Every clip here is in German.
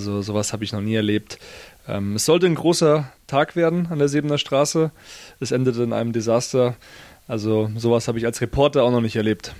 Also sowas habe ich noch nie erlebt. Ähm, es sollte ein großer Tag werden an der Sebener Straße. Es endete in einem Desaster. Also sowas habe ich als Reporter auch noch nicht erlebt.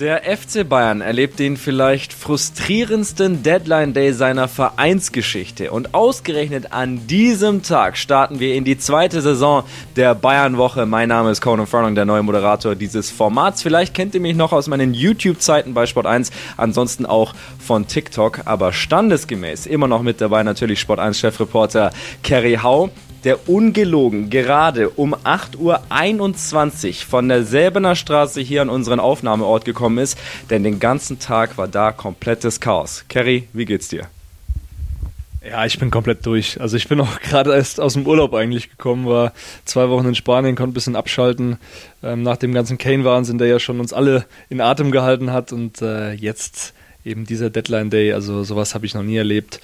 Der FC Bayern erlebt den vielleicht frustrierendsten Deadline Day seiner Vereinsgeschichte. Und ausgerechnet an diesem Tag starten wir in die zweite Saison der Bayern-Woche. Mein Name ist Conan Furlong, der neue Moderator dieses Formats. Vielleicht kennt ihr mich noch aus meinen YouTube-Zeiten bei Sport 1, ansonsten auch von TikTok, aber standesgemäß immer noch mit dabei natürlich Sport 1-Chefreporter Kerry Hau der ungelogen gerade um 8.21 Uhr von der Säbener Straße hier an unseren Aufnahmeort gekommen ist, denn den ganzen Tag war da komplettes Chaos. Kerry, wie geht's dir? Ja, ich bin komplett durch. Also ich bin auch gerade erst aus dem Urlaub eigentlich gekommen, war zwei Wochen in Spanien, konnte ein bisschen abschalten ähm, nach dem ganzen Kane-Wahnsinn, der ja schon uns alle in Atem gehalten hat und äh, jetzt eben dieser Deadline Day, also sowas habe ich noch nie erlebt.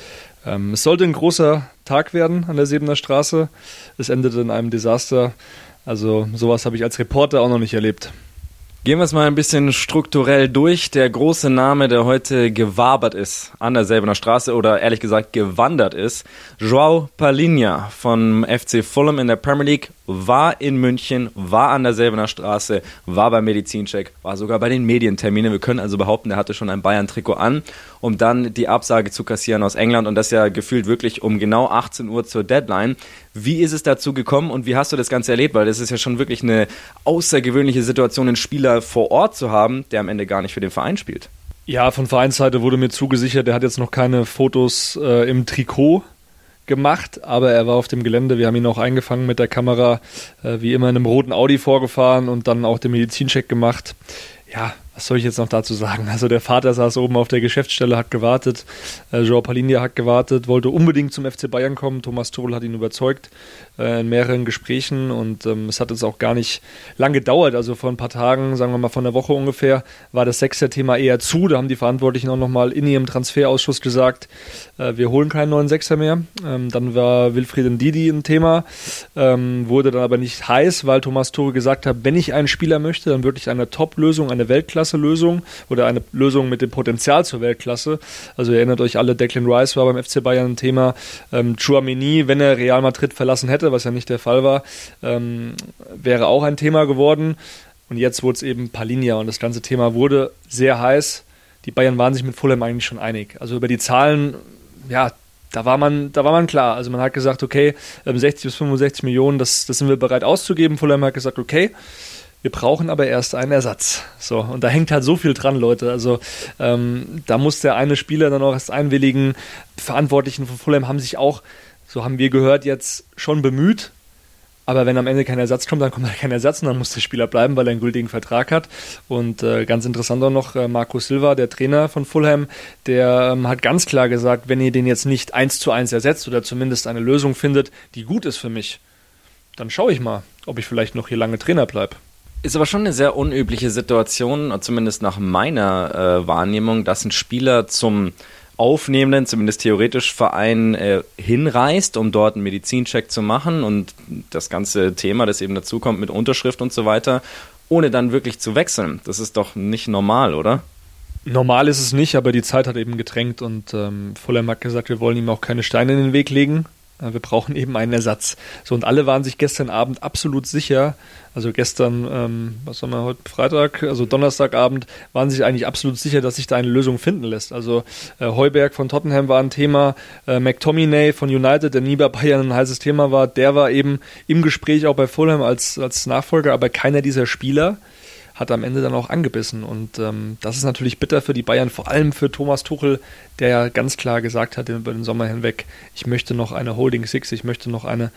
Ähm, es sollte ein großer Tag werden an der Sebener Straße. Es endete in einem Desaster. Also sowas habe ich als Reporter auch noch nicht erlebt. Gehen wir es mal ein bisschen strukturell durch. Der große Name, der heute gewabert ist an der Selbener Straße oder ehrlich gesagt gewandert ist, Joao Palinha vom FC Fulham in der Premier League war in München, war an der Selbener Straße, war beim Medizincheck, war sogar bei den Medienterminen. Wir können also behaupten, er hatte schon ein Bayern-Trikot an, um dann die Absage zu kassieren aus England und das ja gefühlt wirklich um genau 18 Uhr zur Deadline. Wie ist es dazu gekommen und wie hast du das Ganze erlebt? Weil das ist ja schon wirklich eine außergewöhnliche Situation, einen Spieler vor Ort zu haben, der am Ende gar nicht für den Verein spielt. Ja, von Vereinsseite wurde mir zugesichert, er hat jetzt noch keine Fotos äh, im Trikot gemacht, aber er war auf dem Gelände. Wir haben ihn auch eingefangen mit der Kamera, äh, wie immer in einem roten Audi vorgefahren und dann auch den Medizincheck gemacht. Ja, was soll ich jetzt noch dazu sagen? Also der Vater saß oben auf der Geschäftsstelle, hat gewartet. Äh, Joao Palinia hat gewartet, wollte unbedingt zum FC Bayern kommen. Thomas Tuchel hat ihn überzeugt äh, in mehreren Gesprächen und ähm, es hat jetzt auch gar nicht lang gedauert. Also vor ein paar Tagen, sagen wir mal von der Woche ungefähr, war das Sechser-Thema eher zu. Da haben die Verantwortlichen auch nochmal in ihrem Transferausschuss gesagt, äh, wir holen keinen neuen Sechser mehr. Ähm, dann war Wilfried Ndidi ein Thema, ähm, wurde dann aber nicht heiß, weil Thomas Tuchel gesagt hat, wenn ich einen Spieler möchte, dann wirklich eine Top-Lösung, eine Weltklasse Weltklasse-Lösung oder eine Lösung mit dem Potenzial zur Weltklasse. Also ihr erinnert euch alle, Declan Rice war beim FC Bayern ein Thema. Ähm, Chouameni, wenn er Real Madrid verlassen hätte, was ja nicht der Fall war, ähm, wäre auch ein Thema geworden. Und jetzt wurde es eben Palinja und das ganze Thema wurde sehr heiß. Die Bayern waren sich mit Fulham eigentlich schon einig. Also über die Zahlen, ja, da war man, da war man klar. Also man hat gesagt, okay, 60 ähm, bis 65 Millionen, das, das sind wir bereit auszugeben. Fulham hat gesagt, okay, wir brauchen aber erst einen Ersatz. So, und da hängt halt so viel dran, Leute. Also ähm, da muss der eine Spieler dann auch erst einwilligen. Verantwortlichen von Fulham haben sich auch, so haben wir gehört, jetzt schon bemüht. Aber wenn am Ende kein Ersatz kommt, dann kommt halt kein Ersatz und dann muss der Spieler bleiben, weil er einen gültigen Vertrag hat. Und äh, ganz interessant auch noch, äh, Marco Silva, der Trainer von Fulham, der ähm, hat ganz klar gesagt, wenn ihr den jetzt nicht eins zu eins ersetzt oder zumindest eine Lösung findet, die gut ist für mich, dann schaue ich mal, ob ich vielleicht noch hier lange Trainer bleibe. Ist aber schon eine sehr unübliche Situation, zumindest nach meiner äh, Wahrnehmung, dass ein Spieler zum aufnehmenden, zumindest theoretisch Verein äh, hinreist, um dort einen Medizincheck zu machen und das ganze Thema, das eben dazukommt mit Unterschrift und so weiter, ohne dann wirklich zu wechseln. Das ist doch nicht normal, oder? Normal ist es nicht, aber die Zeit hat eben gedrängt und ähm, Fulham gesagt, wir wollen ihm auch keine Steine in den Weg legen. Äh, wir brauchen eben einen Ersatz. So, und alle waren sich gestern Abend absolut sicher, also gestern, ähm, was haben wir heute, Freitag, also Donnerstagabend, waren sich eigentlich absolut sicher, dass sich da eine Lösung finden lässt. Also äh, Heuberg von Tottenham war ein Thema, äh, McTominay von United, der nie bei Bayern ein heißes Thema war, der war eben im Gespräch auch bei Fulham als, als Nachfolger, aber keiner dieser Spieler hat am Ende dann auch angebissen. Und ähm, das ist natürlich bitter für die Bayern, vor allem für Thomas Tuchel, der ja ganz klar gesagt hat über den Sommer hinweg, ich möchte noch eine Holding Six, ich möchte noch eine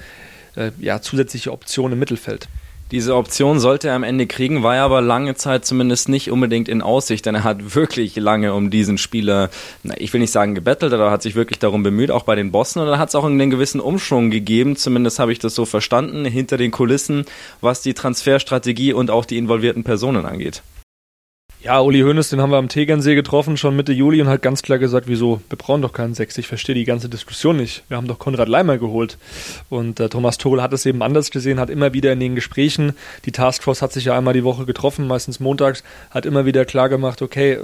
äh, ja, zusätzliche Option im Mittelfeld. Diese Option sollte er am Ende kriegen, war aber lange Zeit zumindest nicht unbedingt in Aussicht, denn er hat wirklich lange um diesen Spieler, ich will nicht sagen gebettelt, aber hat sich wirklich darum bemüht, auch bei den Bossen. Und dann hat es auch einen gewissen Umschwung gegeben, zumindest habe ich das so verstanden, hinter den Kulissen, was die Transferstrategie und auch die involvierten Personen angeht. Ja, Uli Hoeneß, den haben wir am Tegernsee getroffen, schon Mitte Juli und hat ganz klar gesagt, wieso, wir brauchen doch keinen Sechs. Ich verstehe die ganze Diskussion nicht. Wir haben doch Konrad Leimer geholt. Und äh, Thomas Tuchel hat es eben anders gesehen, hat immer wieder in den Gesprächen, die Taskforce hat sich ja einmal die Woche getroffen, meistens montags, hat immer wieder klar gemacht, okay,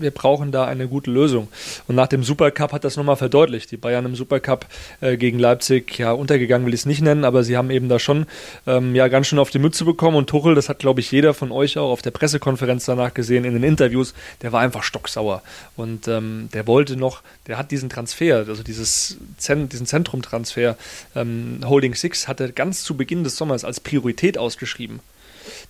wir brauchen da eine gute Lösung. Und nach dem Supercup hat das nochmal verdeutlicht. Die Bayern im Supercup äh, gegen Leipzig, ja, untergegangen will ich es nicht nennen, aber sie haben eben da schon ähm, ja ganz schön auf die Mütze bekommen. Und Tuchel, das hat, glaube ich, jeder von euch auch auf der Pressekonferenz danach gesehen, gesehen in den Interviews, der war einfach stocksauer. Und ähm, der wollte noch, der hat diesen Transfer, also dieses Zen, diesen Zentrumtransfer, ähm, Holding Six, hat er ganz zu Beginn des Sommers als Priorität ausgeschrieben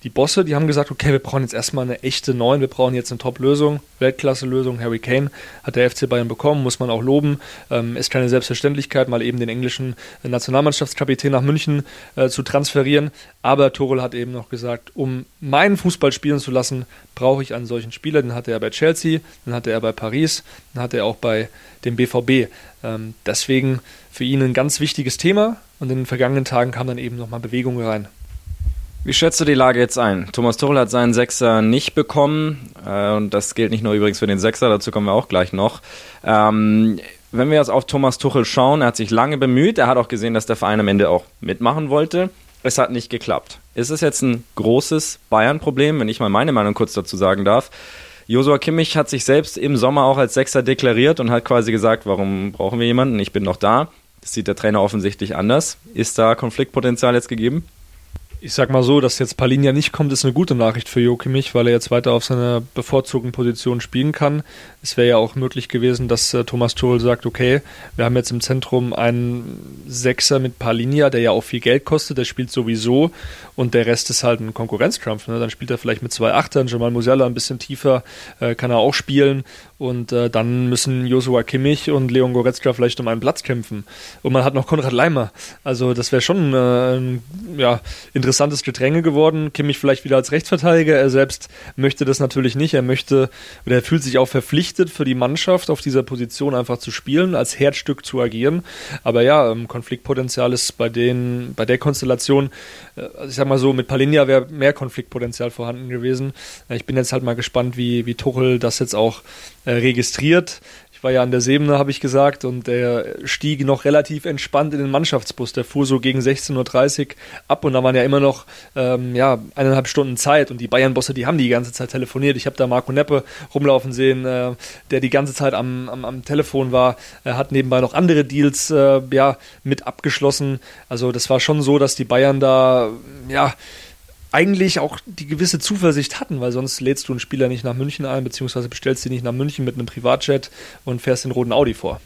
die Bosse, die haben gesagt, okay, wir brauchen jetzt erstmal eine echte Neun, wir brauchen jetzt eine Top-Lösung, Weltklasse-Lösung. Harry Kane hat der FC Bayern bekommen, muss man auch loben. Ähm, ist keine Selbstverständlichkeit, mal eben den englischen Nationalmannschaftskapitän nach München äh, zu transferieren. Aber Torel hat eben noch gesagt, um meinen Fußball spielen zu lassen, brauche ich einen solchen Spieler. Den hatte er bei Chelsea, den hatte er bei Paris, den hatte er auch bei dem BVB. Ähm, deswegen für ihn ein ganz wichtiges Thema. Und in den vergangenen Tagen kam dann eben nochmal Bewegung rein. Wie schätzt du die Lage jetzt ein? Thomas Tuchel hat seinen Sechser nicht bekommen äh, und das gilt nicht nur übrigens für den Sechser, dazu kommen wir auch gleich noch. Ähm, wenn wir jetzt auf Thomas Tuchel schauen, er hat sich lange bemüht, er hat auch gesehen, dass der Verein am Ende auch mitmachen wollte. Es hat nicht geklappt. Ist es jetzt ein großes Bayern-Problem, wenn ich mal meine Meinung kurz dazu sagen darf? Josua Kimmich hat sich selbst im Sommer auch als Sechser deklariert und hat quasi gesagt, warum brauchen wir jemanden? Ich bin noch da. Das sieht der Trainer offensichtlich anders. Ist da Konfliktpotenzial jetzt gegeben? Ich sag mal so, dass jetzt Palinja nicht kommt, ist eine gute Nachricht für Jokimich, weil er jetzt weiter auf seiner bevorzugten Position spielen kann. Es wäre ja auch möglich gewesen, dass äh, Thomas Tuchel sagt, okay, wir haben jetzt im Zentrum einen Sechser mit Palinja, der ja auch viel Geld kostet, der spielt sowieso und der Rest ist halt ein Konkurrenzkampf. Ne? Dann spielt er vielleicht mit zwei Achtern, Jamal Musiala ein bisschen tiefer, äh, kann er auch spielen und äh, dann müssen Joshua Kimmich und Leon Goretzka vielleicht um einen Platz kämpfen. Und man hat noch Konrad Leimer. Also das wäre schon äh, ein ja, interessantes Gedränge geworden. Kimmich vielleicht wieder als Rechtsverteidiger. Er selbst möchte das natürlich nicht. Er möchte oder er fühlt sich auch verpflichtet für die Mannschaft auf dieser Position einfach zu spielen, als Herzstück zu agieren. Aber ja, ähm, Konfliktpotenzial ist bei den, bei der Konstellation, äh, ich sag mal so, mit Palinja wäre mehr Konfliktpotenzial vorhanden gewesen. Ich bin jetzt halt mal gespannt, wie, wie Tuchel das jetzt auch äh, registriert. War ja an der Seebene, habe ich gesagt, und der stieg noch relativ entspannt in den Mannschaftsbus. Der fuhr so gegen 16.30 Uhr ab und da waren ja immer noch ähm, ja, eineinhalb Stunden Zeit. Und die Bayern-Bosse, die haben die ganze Zeit telefoniert. Ich habe da Marco Neppe rumlaufen sehen, äh, der die ganze Zeit am, am, am Telefon war. Er hat nebenbei noch andere Deals äh, ja, mit abgeschlossen. Also das war schon so, dass die Bayern da ja eigentlich auch die gewisse Zuversicht hatten, weil sonst lädst du einen Spieler nicht nach München ein, beziehungsweise bestellst ihn nicht nach München mit einem Privatjet und fährst den roten Audi vor.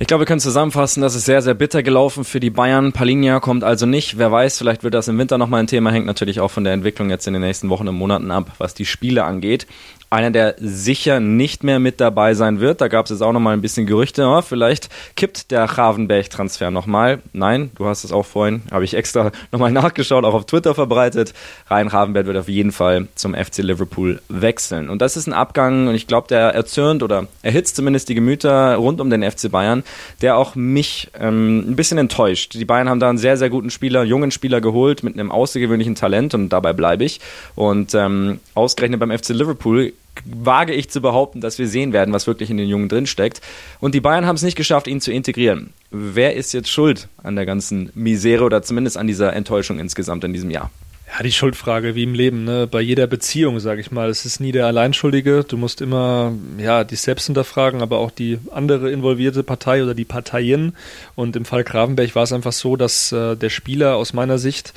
Ich glaube, wir können zusammenfassen, das ist sehr, sehr bitter gelaufen für die Bayern. Palinja kommt also nicht. Wer weiß, vielleicht wird das im Winter nochmal ein Thema, hängt natürlich auch von der Entwicklung jetzt in den nächsten Wochen und Monaten ab, was die Spiele angeht. Einer, der sicher nicht mehr mit dabei sein wird. Da gab es jetzt auch nochmal ein bisschen Gerüchte. Oh, vielleicht kippt der Ravenberg-Transfer nochmal. Nein, du hast es auch vorhin, habe ich extra nochmal nachgeschaut, auch auf Twitter verbreitet. Ryan Ravenberg wird auf jeden Fall zum FC Liverpool wechseln. Und das ist ein Abgang, und ich glaube, der erzürnt oder erhitzt zumindest die Gemüter rund um den FC Bayern, der auch mich ähm, ein bisschen enttäuscht. Die Bayern haben da einen sehr, sehr guten Spieler, jungen Spieler geholt mit einem außergewöhnlichen Talent und dabei bleibe ich. Und ähm, ausgerechnet beim FC Liverpool wage ich zu behaupten, dass wir sehen werden, was wirklich in den Jungen drinsteckt. Und die Bayern haben es nicht geschafft, ihn zu integrieren. Wer ist jetzt schuld an der ganzen Misere oder zumindest an dieser Enttäuschung insgesamt in diesem Jahr? Ja, die Schuldfrage, wie im Leben, ne? bei jeder Beziehung, sage ich mal. Es ist nie der Alleinschuldige. Du musst immer ja, dich selbst hinterfragen, aber auch die andere involvierte Partei oder die Parteien. Und im Fall Gravenberg war es einfach so, dass äh, der Spieler aus meiner Sicht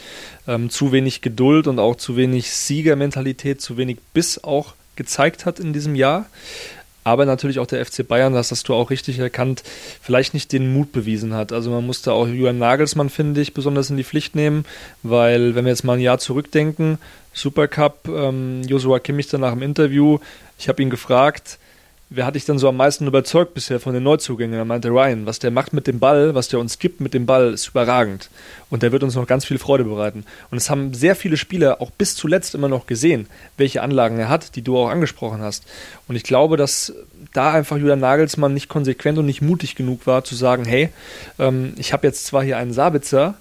ähm, zu wenig Geduld und auch zu wenig Siegermentalität, zu wenig Biss auch gezeigt hat in diesem Jahr. Aber natürlich auch der FC Bayern, das hast du auch richtig erkannt, vielleicht nicht den Mut bewiesen hat. Also man musste auch Julian Nagelsmann, finde ich, besonders in die Pflicht nehmen, weil wenn wir jetzt mal ein Jahr zurückdenken, Supercup, ähm, Joshua Kimmich danach im Interview, ich habe ihn gefragt, wer hat dich denn so am meisten überzeugt bisher von den Neuzugängen? Er meinte Ryan, was der macht mit dem Ball, was der uns gibt mit dem Ball, ist überragend. Und der wird uns noch ganz viel Freude bereiten. Und es haben sehr viele Spieler auch bis zuletzt immer noch gesehen, welche Anlagen er hat, die du auch angesprochen hast. Und ich glaube, dass da einfach Julian Nagelsmann nicht konsequent und nicht mutig genug war, zu sagen, hey, ähm, ich habe jetzt zwar hier einen Sabitzer,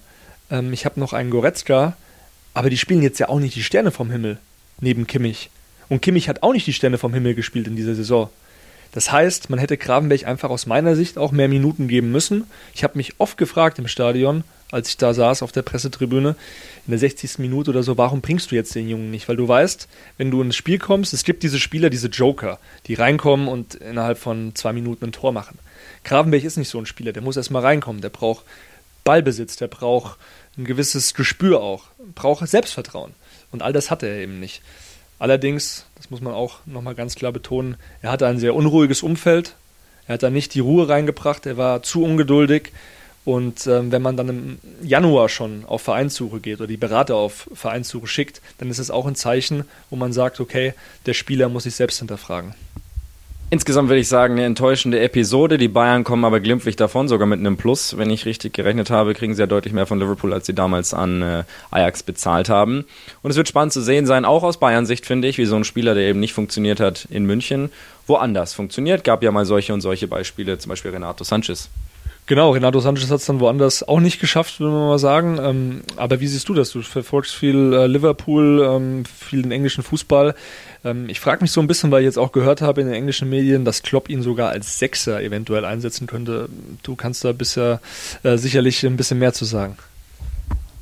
ähm, ich habe noch einen Goretzka, aber die spielen jetzt ja auch nicht die Sterne vom Himmel neben Kimmich. Und Kimmich hat auch nicht die Stände vom Himmel gespielt in dieser Saison. Das heißt, man hätte Gravenberg einfach aus meiner Sicht auch mehr Minuten geben müssen. Ich habe mich oft gefragt im Stadion, als ich da saß auf der Pressetribüne, in der 60. Minute oder so, warum bringst du jetzt den Jungen nicht? Weil du weißt, wenn du ins Spiel kommst, es gibt diese Spieler, diese Joker, die reinkommen und innerhalb von zwei Minuten ein Tor machen. Gravenberg ist nicht so ein Spieler, der muss erstmal reinkommen, der braucht Ballbesitz, der braucht ein gewisses Gespür auch, braucht Selbstvertrauen. Und all das hat er eben nicht. Allerdings, das muss man auch nochmal ganz klar betonen, er hatte ein sehr unruhiges Umfeld. Er hat da nicht die Ruhe reingebracht, er war zu ungeduldig. Und ähm, wenn man dann im Januar schon auf Vereinssuche geht oder die Berater auf Vereinssuche schickt, dann ist es auch ein Zeichen, wo man sagt, okay, der Spieler muss sich selbst hinterfragen. Insgesamt würde ich sagen, eine enttäuschende Episode. Die Bayern kommen aber glimpflich davon, sogar mit einem Plus. Wenn ich richtig gerechnet habe, kriegen sie ja deutlich mehr von Liverpool, als sie damals an äh, Ajax bezahlt haben. Und es wird spannend zu sehen sein, auch aus Bayern-Sicht finde ich, wie so ein Spieler, der eben nicht funktioniert hat in München, woanders funktioniert. Gab ja mal solche und solche Beispiele, zum Beispiel Renato Sanchez. Genau, Renato Sanchez hat es dann woanders auch nicht geschafft, würde man mal sagen. Ähm, aber wie siehst du das? Du verfolgst viel äh, Liverpool, ähm, viel den englischen Fußball. Ähm, ich frage mich so ein bisschen, weil ich jetzt auch gehört habe in den englischen Medien, dass Klopp ihn sogar als Sechser eventuell einsetzen könnte. Du kannst da bisher äh, sicherlich ein bisschen mehr zu sagen.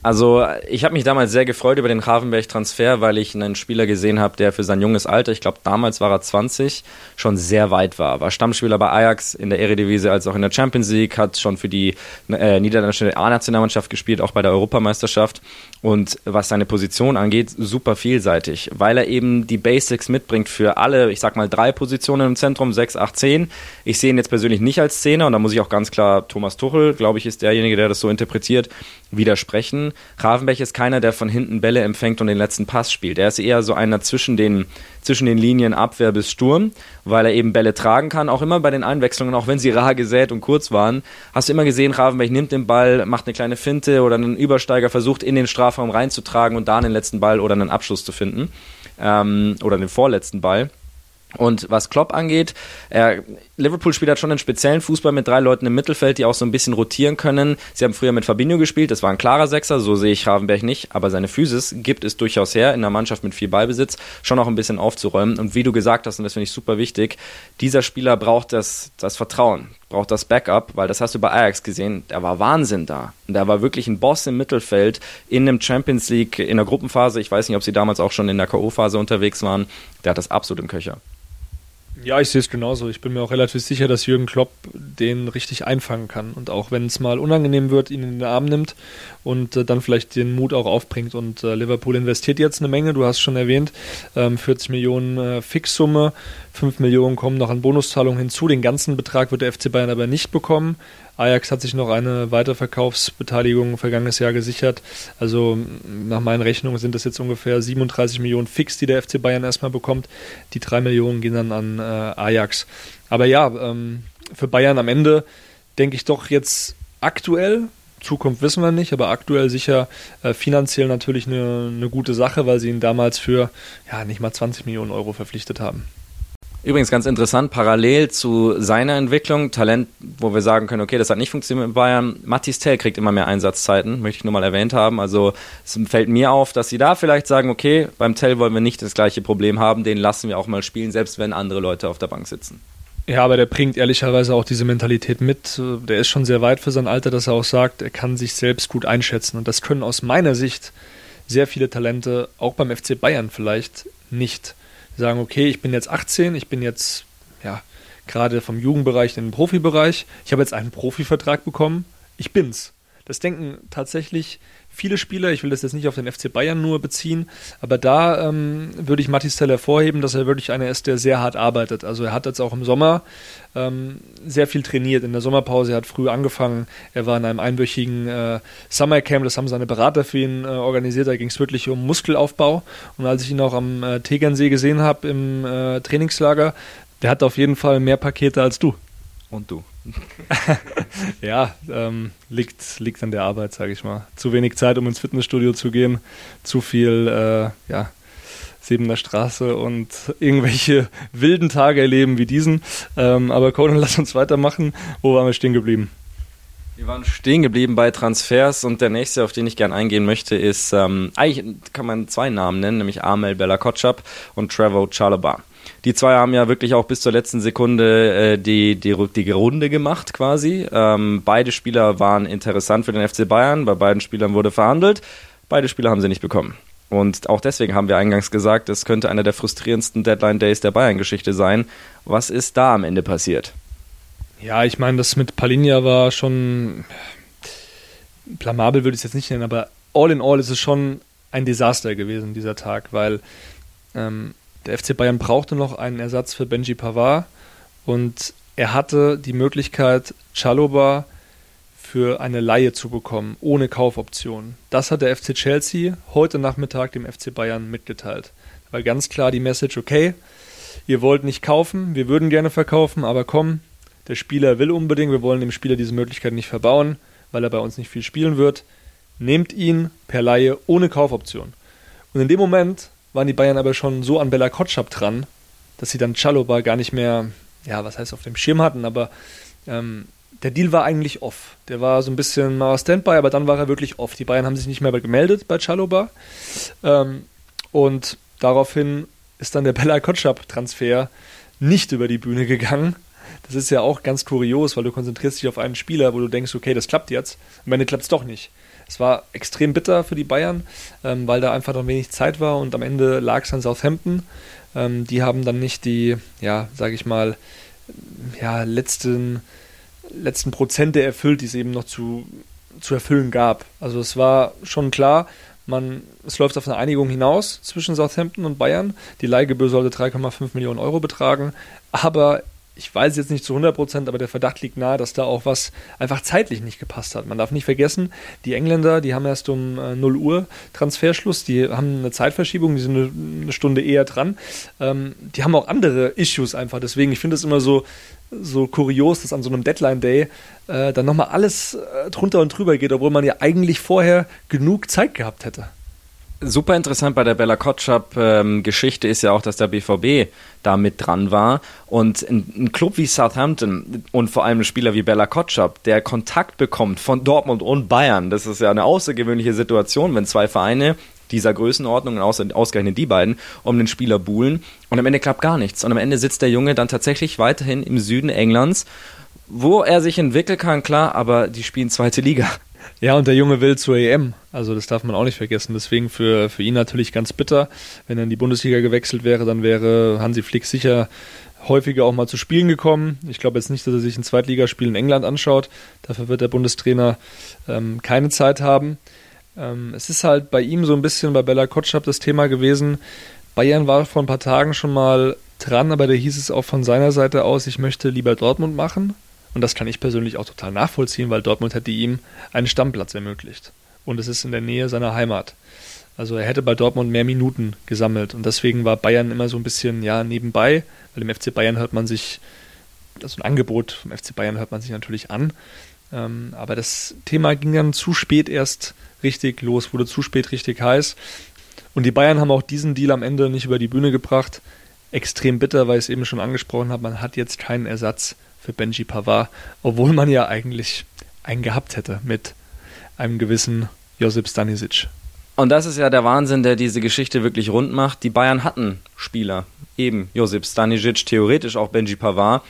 Also ich habe mich damals sehr gefreut über den Ravenberg-Transfer, weil ich einen Spieler gesehen habe, der für sein junges Alter, ich glaube damals war er 20, schon sehr weit war. War Stammspieler bei Ajax in der Eredivisie als auch in der Champions League, hat schon für die äh, niederländische A-Nationalmannschaft gespielt, auch bei der Europameisterschaft. Und was seine Position angeht, super vielseitig, weil er eben die Basics mitbringt für alle, ich sag mal drei Positionen im Zentrum, 6, 8, 10. Ich sehe ihn jetzt persönlich nicht als Zehner und da muss ich auch ganz klar Thomas Tuchel, glaube ich, ist derjenige, der das so interpretiert, widersprechen. Ravenberg ist keiner, der von hinten Bälle empfängt und den letzten Pass spielt. Er ist eher so einer zwischen den, zwischen den Linien Abwehr bis Sturm, weil er eben Bälle tragen kann. Auch immer bei den Einwechslungen, auch wenn sie rar gesät und kurz waren, hast du immer gesehen, Ravenberg nimmt den Ball, macht eine kleine Finte oder einen Übersteiger, versucht in den Strafraum reinzutragen und da einen letzten Ball oder einen Abschluss zu finden. Ähm, oder den vorletzten Ball. Und was Klopp angeht, er, Liverpool spielt halt schon einen speziellen Fußball mit drei Leuten im Mittelfeld, die auch so ein bisschen rotieren können. Sie haben früher mit Fabinho gespielt, das war ein klarer Sechser, so sehe ich Ravenberg nicht, aber seine Physis gibt es durchaus her, in einer Mannschaft mit viel Ballbesitz schon auch ein bisschen aufzuräumen. Und wie du gesagt hast, und das finde ich super wichtig, dieser Spieler braucht das, das Vertrauen, braucht das Backup, weil das hast du bei Ajax gesehen, der war Wahnsinn da. Und der war wirklich ein Boss im Mittelfeld in einem Champions League, in der Gruppenphase, ich weiß nicht, ob sie damals auch schon in der K.O.-Phase unterwegs waren, der hat das absolut im Köcher. Ja, ich sehe es genauso. Ich bin mir auch relativ sicher, dass Jürgen Klopp den richtig einfangen kann. Und auch wenn es mal unangenehm wird, ihn in den Arm nimmt und äh, dann vielleicht den Mut auch aufbringt. Und äh, Liverpool investiert jetzt eine Menge, du hast schon erwähnt, ähm, 40 Millionen äh, Fixsumme, 5 Millionen kommen noch an Bonuszahlungen hinzu. Den ganzen Betrag wird der FC Bayern aber nicht bekommen. Ajax hat sich noch eine Weiterverkaufsbeteiligung vergangenes Jahr gesichert. Also nach meinen Rechnungen sind das jetzt ungefähr 37 Millionen Fix, die der FC Bayern erstmal bekommt. Die 3 Millionen gehen dann an äh, Ajax. Aber ja, ähm, für Bayern am Ende denke ich doch jetzt aktuell, Zukunft wissen wir nicht, aber aktuell sicher äh, finanziell natürlich eine, eine gute Sache, weil sie ihn damals für ja nicht mal 20 Millionen Euro verpflichtet haben. Übrigens ganz interessant, parallel zu seiner Entwicklung, Talent, wo wir sagen können, okay, das hat nicht funktioniert mit Bayern. Matthias Tell kriegt immer mehr Einsatzzeiten, möchte ich nur mal erwähnt haben. Also es fällt mir auf, dass sie da vielleicht sagen, okay, beim Tell wollen wir nicht das gleiche Problem haben, den lassen wir auch mal spielen, selbst wenn andere Leute auf der Bank sitzen. Ja, aber der bringt ehrlicherweise auch diese Mentalität mit. Der ist schon sehr weit für sein Alter, dass er auch sagt, er kann sich selbst gut einschätzen. Und das können aus meiner Sicht sehr viele Talente, auch beim FC Bayern vielleicht, nicht sagen, okay, ich bin jetzt 18, ich bin jetzt ja gerade vom Jugendbereich in den Profibereich, ich habe jetzt einen Profivertrag bekommen, ich bin's. Das denken tatsächlich viele Spieler, ich will das jetzt nicht auf den FC Bayern nur beziehen, aber da ähm, würde ich Mathis Tell hervorheben, dass er wirklich einer ist, der sehr hart arbeitet. Also er hat jetzt auch im Sommer ähm, sehr viel trainiert. In der Sommerpause, er hat früh angefangen, er war in einem einwöchigen äh, Summercamp, das haben seine Berater für ihn äh, organisiert, da ging es wirklich um Muskelaufbau. Und als ich ihn auch am äh, Tegernsee gesehen habe im äh, Trainingslager, der hat auf jeden Fall mehr Pakete als du. Und du. ja, ähm, liegt, liegt an der Arbeit, sage ich mal. Zu wenig Zeit, um ins Fitnessstudio zu gehen, zu viel, äh, ja, Siebener Straße und irgendwelche wilden Tage erleben wie diesen. Ähm, aber Conan, lass uns weitermachen. Wo waren wir stehen geblieben? Wir waren stehen geblieben bei Transfers und der nächste, auf den ich gerne eingehen möchte, ist, ähm, eigentlich kann man zwei Namen nennen, nämlich Amel Bella Kotschap und Trevor Chalaba. Die zwei haben ja wirklich auch bis zur letzten Sekunde äh, die, die, die Runde gemacht quasi. Ähm, beide Spieler waren interessant für den FC Bayern, bei beiden Spielern wurde verhandelt. Beide Spieler haben sie nicht bekommen. Und auch deswegen haben wir eingangs gesagt, es könnte einer der frustrierendsten Deadline Days der Bayern-Geschichte sein. Was ist da am Ende passiert? Ja, ich meine, das mit Palinja war schon blamabel, würde ich es jetzt nicht nennen, aber all in all ist es schon ein Desaster gewesen, dieser Tag, weil ähm, der FC Bayern brauchte noch einen Ersatz für Benji Pavard und er hatte die Möglichkeit, Chaloba für eine Laie zu bekommen, ohne Kaufoption. Das hat der FC Chelsea heute Nachmittag dem FC Bayern mitgeteilt. Da war ganz klar die Message, okay, ihr wollt nicht kaufen, wir würden gerne verkaufen, aber komm, der Spieler will unbedingt, wir wollen dem Spieler diese Möglichkeit nicht verbauen, weil er bei uns nicht viel spielen wird. Nehmt ihn per Laie ohne Kaufoption. Und in dem Moment waren die Bayern aber schon so an Bella Kotschap dran, dass sie dann Chaloba gar nicht mehr, ja, was heißt auf dem Schirm hatten, aber ähm, der Deal war eigentlich off. Der war so ein bisschen mal Standby, aber dann war er wirklich off. Die Bayern haben sich nicht mehr gemeldet bei Chaloba. Ähm, und daraufhin ist dann der Bella Kotschap-Transfer nicht über die Bühne gegangen. Das ist ja auch ganz kurios, weil du konzentrierst dich auf einen Spieler, wo du denkst, okay, das klappt jetzt. Am Ende klappt es doch nicht. Es war extrem bitter für die Bayern, ähm, weil da einfach noch wenig Zeit war und am Ende lag es an Southampton. Ähm, die haben dann nicht die, ja, sage ich mal, ja, letzten, letzten Prozente erfüllt, die es eben noch zu, zu erfüllen gab. Also es war schon klar, man, es läuft auf eine Einigung hinaus zwischen Southampton und Bayern. Die Leihgebühr sollte 3,5 Millionen Euro betragen, aber ich weiß jetzt nicht zu 100 Prozent, aber der Verdacht liegt nahe, dass da auch was einfach zeitlich nicht gepasst hat. Man darf nicht vergessen, die Engländer, die haben erst um äh, 0 Uhr Transferschluss, die haben eine Zeitverschiebung, die sind eine, eine Stunde eher dran. Ähm, die haben auch andere Issues einfach. Deswegen, ich finde es immer so, so kurios, dass an so einem Deadline-Day äh, dann nochmal alles äh, drunter und drüber geht, obwohl man ja eigentlich vorher genug Zeit gehabt hätte. Super interessant bei der Bella Kotschap-Geschichte ähm, ist ja auch, dass der BVB da mit dran war. Und ein, ein, Club wie Southampton und vor allem ein Spieler wie Bella Kotschap, der Kontakt bekommt von Dortmund und Bayern, das ist ja eine außergewöhnliche Situation, wenn zwei Vereine dieser Größenordnung und ausgerechnet die beiden um den Spieler buhlen. Und am Ende klappt gar nichts. Und am Ende sitzt der Junge dann tatsächlich weiterhin im Süden Englands, wo er sich entwickeln kann, klar, aber die spielen zweite Liga. Ja, und der Junge will zur EM. Also das darf man auch nicht vergessen. Deswegen für, für ihn natürlich ganz bitter. Wenn er in die Bundesliga gewechselt wäre, dann wäre Hansi Flick sicher häufiger auch mal zu Spielen gekommen. Ich glaube jetzt nicht, dass er sich ein Zweitligaspiel in England anschaut. Dafür wird der Bundestrainer ähm, keine Zeit haben. Ähm, es ist halt bei ihm so ein bisschen bei Bella Kotschap das Thema gewesen. Bayern war vor ein paar Tagen schon mal dran, aber da hieß es auch von seiner Seite aus, ich möchte lieber Dortmund machen. Und das kann ich persönlich auch total nachvollziehen, weil Dortmund hätte ihm einen Stammplatz ermöglicht. Und es ist in der Nähe seiner Heimat. Also er hätte bei Dortmund mehr Minuten gesammelt. Und deswegen war Bayern immer so ein bisschen, ja, nebenbei, weil im FC Bayern hört man sich, das ist ein Angebot vom FC Bayern hört man sich natürlich an. Ähm, aber das Thema ging dann zu spät erst richtig los, wurde zu spät richtig heiß. Und die Bayern haben auch diesen Deal am Ende nicht über die Bühne gebracht. Extrem bitter, weil ich es eben schon angesprochen habe, man hat jetzt keinen Ersatz für Benji Pavard, obwohl man ja eigentlich einen gehabt hätte mit einem gewissen Josip Stanisic. Und das ist ja der Wahnsinn, der diese Geschichte wirklich rund macht. Die Bayern hatten Spieler, eben Josip Stanisic, theoretisch auch Benji Pavard.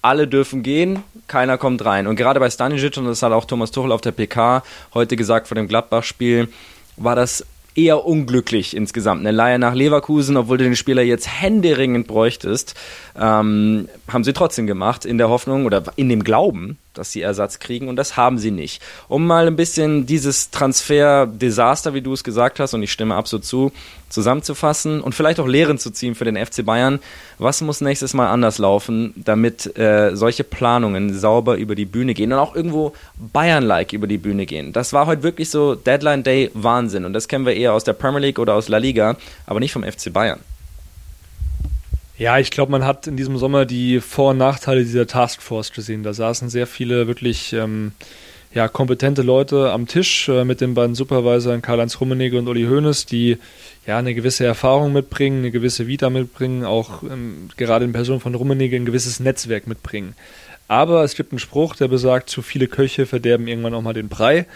Alle dürfen gehen, keiner kommt rein. Und gerade bei Stanisic, und das hat auch Thomas Tuchel auf der PK heute gesagt vor dem Gladbach-Spiel, war das eher unglücklich insgesamt. Eine Leihe nach Leverkusen, obwohl du den Spieler jetzt händeringend bräuchtest, ähm, haben sie trotzdem gemacht, in der Hoffnung oder in dem Glauben, dass sie Ersatz kriegen und das haben sie nicht. Um mal ein bisschen dieses Transfer-Desaster, wie du es gesagt hast, und ich stimme absolut zu, zusammenzufassen und vielleicht auch Lehren zu ziehen für den FC Bayern. Was muss nächstes Mal anders laufen, damit äh, solche Planungen sauber über die Bühne gehen und auch irgendwo Bayern-like über die Bühne gehen? Das war heute wirklich so Deadline Day Wahnsinn und das kennen wir eher aus der Premier League oder aus La Liga, aber nicht vom FC Bayern. Ja, ich glaube, man hat in diesem Sommer die Vor- und Nachteile dieser Taskforce gesehen. Da saßen sehr viele wirklich ähm, ja, kompetente Leute am Tisch äh, mit den beiden Supervisern Karl-Heinz Rummenigge und Uli Hoeneß, die ja eine gewisse Erfahrung mitbringen, eine gewisse Vita mitbringen, auch ähm, gerade in Person von Rummenigge ein gewisses Netzwerk mitbringen. Aber es gibt einen Spruch, der besagt, zu viele Köche verderben irgendwann auch mal den Brei.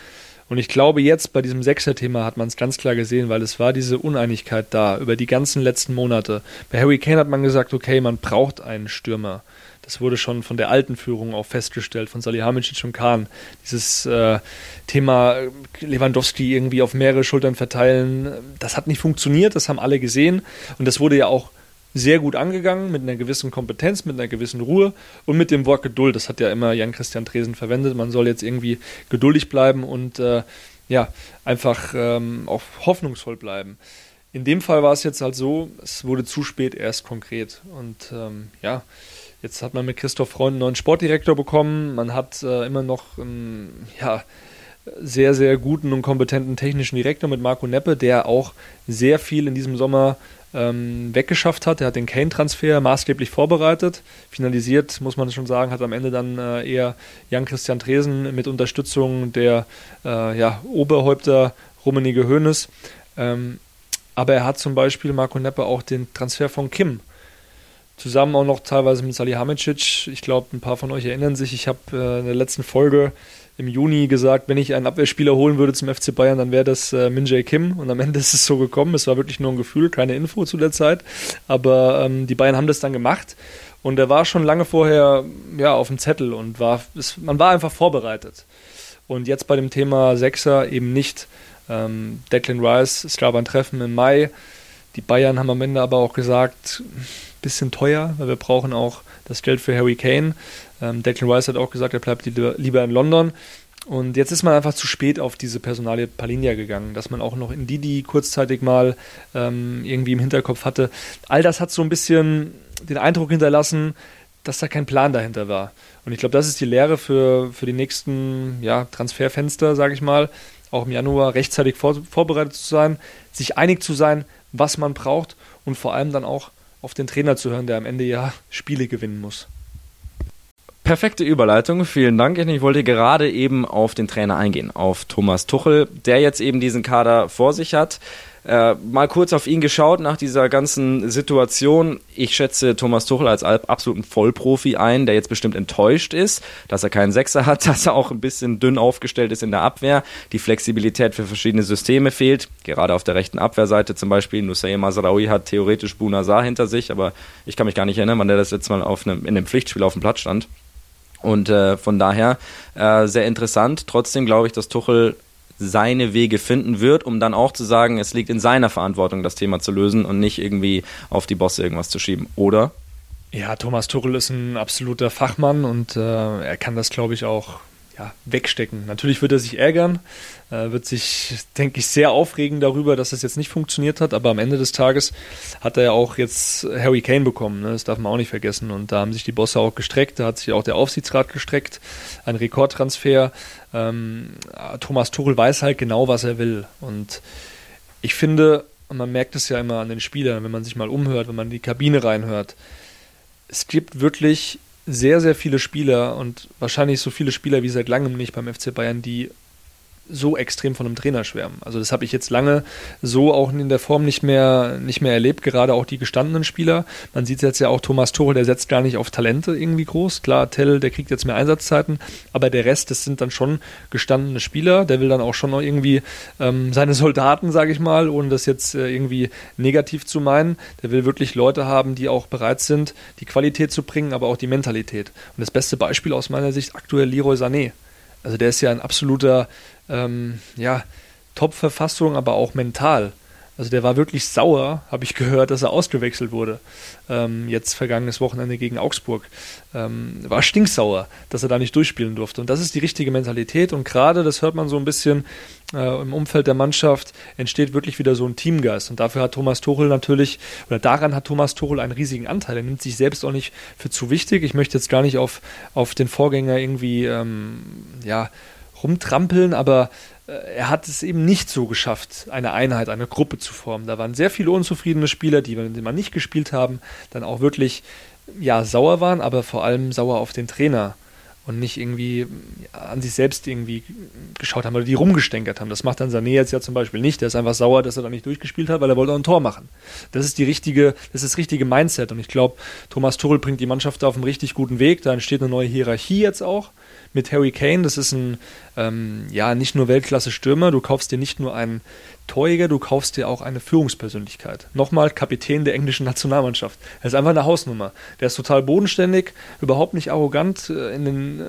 Und ich glaube, jetzt bei diesem Sechser-Thema hat man es ganz klar gesehen, weil es war diese Uneinigkeit da über die ganzen letzten Monate. Bei Harry Kane hat man gesagt, okay, man braucht einen Stürmer. Das wurde schon von der alten Führung auch festgestellt, von Salihamidzic und Kahn. Dieses äh, Thema Lewandowski irgendwie auf mehrere Schultern verteilen, das hat nicht funktioniert, das haben alle gesehen. Und das wurde ja auch sehr gut angegangen, mit einer gewissen Kompetenz, mit einer gewissen Ruhe und mit dem Wort Geduld. Das hat ja immer Jan-Christian Tresen verwendet. Man soll jetzt irgendwie geduldig bleiben und äh, ja, einfach ähm, auch hoffnungsvoll bleiben. In dem Fall war es jetzt halt so, es wurde zu spät erst konkret. Und ähm, ja, jetzt hat man mit Christoph Freund einen neuen Sportdirektor bekommen. Man hat äh, immer noch einen, ja, sehr, sehr guten und kompetenten technischen Direktor mit Marco Neppe, der auch sehr viel in diesem Sommer ähm, weggeschafft hat. Er hat den Kane-Transfer maßgeblich vorbereitet. Finalisiert, muss man schon sagen, hat am Ende dann äh, eher Jan-Christian Tresen mit Unterstützung der äh, ja, Oberhäupter Rummenige Hoeneß. Ähm, aber er hat zum Beispiel Marco Neppe auch den Transfer von Kim zusammen auch noch teilweise mit Salihamidzic. Ich glaube, ein paar von euch erinnern sich, ich habe äh, in der letzten Folge im Juni gesagt, wenn ich einen Abwehrspieler holen würde zum FC Bayern, dann wäre das äh, Min Jae Kim. Und am Ende ist es so gekommen. Es war wirklich nur ein Gefühl, keine Info zu der Zeit. Aber ähm, die Bayern haben das dann gemacht. Und er war schon lange vorher ja, auf dem Zettel und war, es, man war einfach vorbereitet. Und jetzt bei dem Thema Sechser eben nicht. Ähm, Declan Rice, ein Treffen im Mai. Die Bayern haben am Ende aber auch gesagt, bisschen teuer, weil wir brauchen auch das Geld für Harry Kane. Ähm, Declan Rice hat auch gesagt, er bleibt lieber in London. Und jetzt ist man einfach zu spät auf diese Personalie Palinja gegangen, dass man auch noch in Didi kurzzeitig mal ähm, irgendwie im Hinterkopf hatte. All das hat so ein bisschen den Eindruck hinterlassen, dass da kein Plan dahinter war. Und ich glaube, das ist die Lehre für, für die nächsten ja, Transferfenster, sage ich mal, auch im Januar rechtzeitig vor, vorbereitet zu sein, sich einig zu sein, was man braucht und vor allem dann auch auf den Trainer zu hören, der am Ende ja Spiele gewinnen muss. Perfekte Überleitung, vielen Dank. Ich wollte gerade eben auf den Trainer eingehen, auf Thomas Tuchel, der jetzt eben diesen Kader vor sich hat. Äh, mal kurz auf ihn geschaut nach dieser ganzen Situation. Ich schätze Thomas Tuchel als absoluten Vollprofi ein, der jetzt bestimmt enttäuscht ist, dass er keinen Sechser hat, dass er auch ein bisschen dünn aufgestellt ist in der Abwehr, die Flexibilität für verschiedene Systeme fehlt. Gerade auf der rechten Abwehrseite zum Beispiel. Nusay Mazraoui hat theoretisch Bunazar hinter sich, aber ich kann mich gar nicht erinnern, wann der das jetzt mal auf einem, in einem Pflichtspiel auf dem Platz stand. Und äh, von daher äh, sehr interessant. Trotzdem glaube ich, dass Tuchel seine Wege finden wird, um dann auch zu sagen, es liegt in seiner Verantwortung, das Thema zu lösen und nicht irgendwie auf die Bosse irgendwas zu schieben. Oder? Ja, Thomas Tuchel ist ein absoluter Fachmann und äh, er kann das, glaube ich, auch ja, wegstecken. Natürlich wird er sich ärgern, äh, wird sich, denke ich, sehr aufregen darüber, dass es jetzt nicht funktioniert hat, aber am Ende des Tages hat er ja auch jetzt Harry Kane bekommen, ne? das darf man auch nicht vergessen. Und da haben sich die Bosse auch gestreckt, da hat sich auch der Aufsichtsrat gestreckt, ein Rekordtransfer. Ähm, Thomas Tuchel weiß halt genau, was er will. Und ich finde, man merkt es ja immer an den Spielern, wenn man sich mal umhört, wenn man in die Kabine reinhört, es gibt wirklich sehr, sehr viele Spieler und wahrscheinlich so viele Spieler wie seit langem nicht beim FC Bayern, die so extrem von einem Trainer schwärmen. Also das habe ich jetzt lange so auch in der Form nicht mehr, nicht mehr erlebt, gerade auch die gestandenen Spieler. Man sieht jetzt ja auch Thomas Tuchel, der setzt gar nicht auf Talente irgendwie groß. Klar, Tell, der kriegt jetzt mehr Einsatzzeiten, aber der Rest, das sind dann schon gestandene Spieler. Der will dann auch schon noch irgendwie ähm, seine Soldaten, sage ich mal, ohne das jetzt äh, irgendwie negativ zu meinen. Der will wirklich Leute haben, die auch bereit sind, die Qualität zu bringen, aber auch die Mentalität. Und das beste Beispiel aus meiner Sicht aktuell Leroy Sané. Also der ist ja ein absoluter ähm, ja, Top-Verfassung, aber auch mental. Also der war wirklich sauer, habe ich gehört, dass er ausgewechselt wurde. Ähm, jetzt vergangenes Wochenende gegen Augsburg. Ähm, war stinksauer, dass er da nicht durchspielen durfte. Und das ist die richtige Mentalität. Und gerade, das hört man so ein bisschen äh, im Umfeld der Mannschaft, entsteht wirklich wieder so ein Teamgeist. Und dafür hat Thomas Tuchel natürlich, oder daran hat Thomas Tuchel einen riesigen Anteil. Er nimmt sich selbst auch nicht für zu wichtig. Ich möchte jetzt gar nicht auf, auf den Vorgänger irgendwie, ähm, ja, rumtrampeln, aber äh, er hat es eben nicht so geschafft, eine Einheit, eine Gruppe zu formen. Da waren sehr viele unzufriedene Spieler, die, wenn sie mal nicht gespielt haben, dann auch wirklich ja, sauer waren, aber vor allem sauer auf den Trainer. und nicht irgendwie an sich selbst irgendwie geschaut haben oder die rumgestänkert haben. Das macht dann Sané jetzt ja zum Beispiel nicht. Der ist einfach sauer, dass er da nicht durchgespielt hat, weil er wollte auch ein Tor machen. Das ist die richtige, das ist das richtige Mindset und ich glaube, Thomas Tuchel bringt die Mannschaft auf einen richtig guten Weg. Da entsteht eine neue Hierarchie jetzt auch mit Harry Kane. Das ist ein, ähm, ja, nicht nur Weltklasse-Stürmer. Du kaufst dir nicht nur einen Torjäger, du kaufst dir auch eine Führungspersönlichkeit. Nochmal Kapitän der englischen Nationalmannschaft. Er ist einfach eine Hausnummer. Der ist total bodenständig, überhaupt nicht arrogant. Äh, den, äh,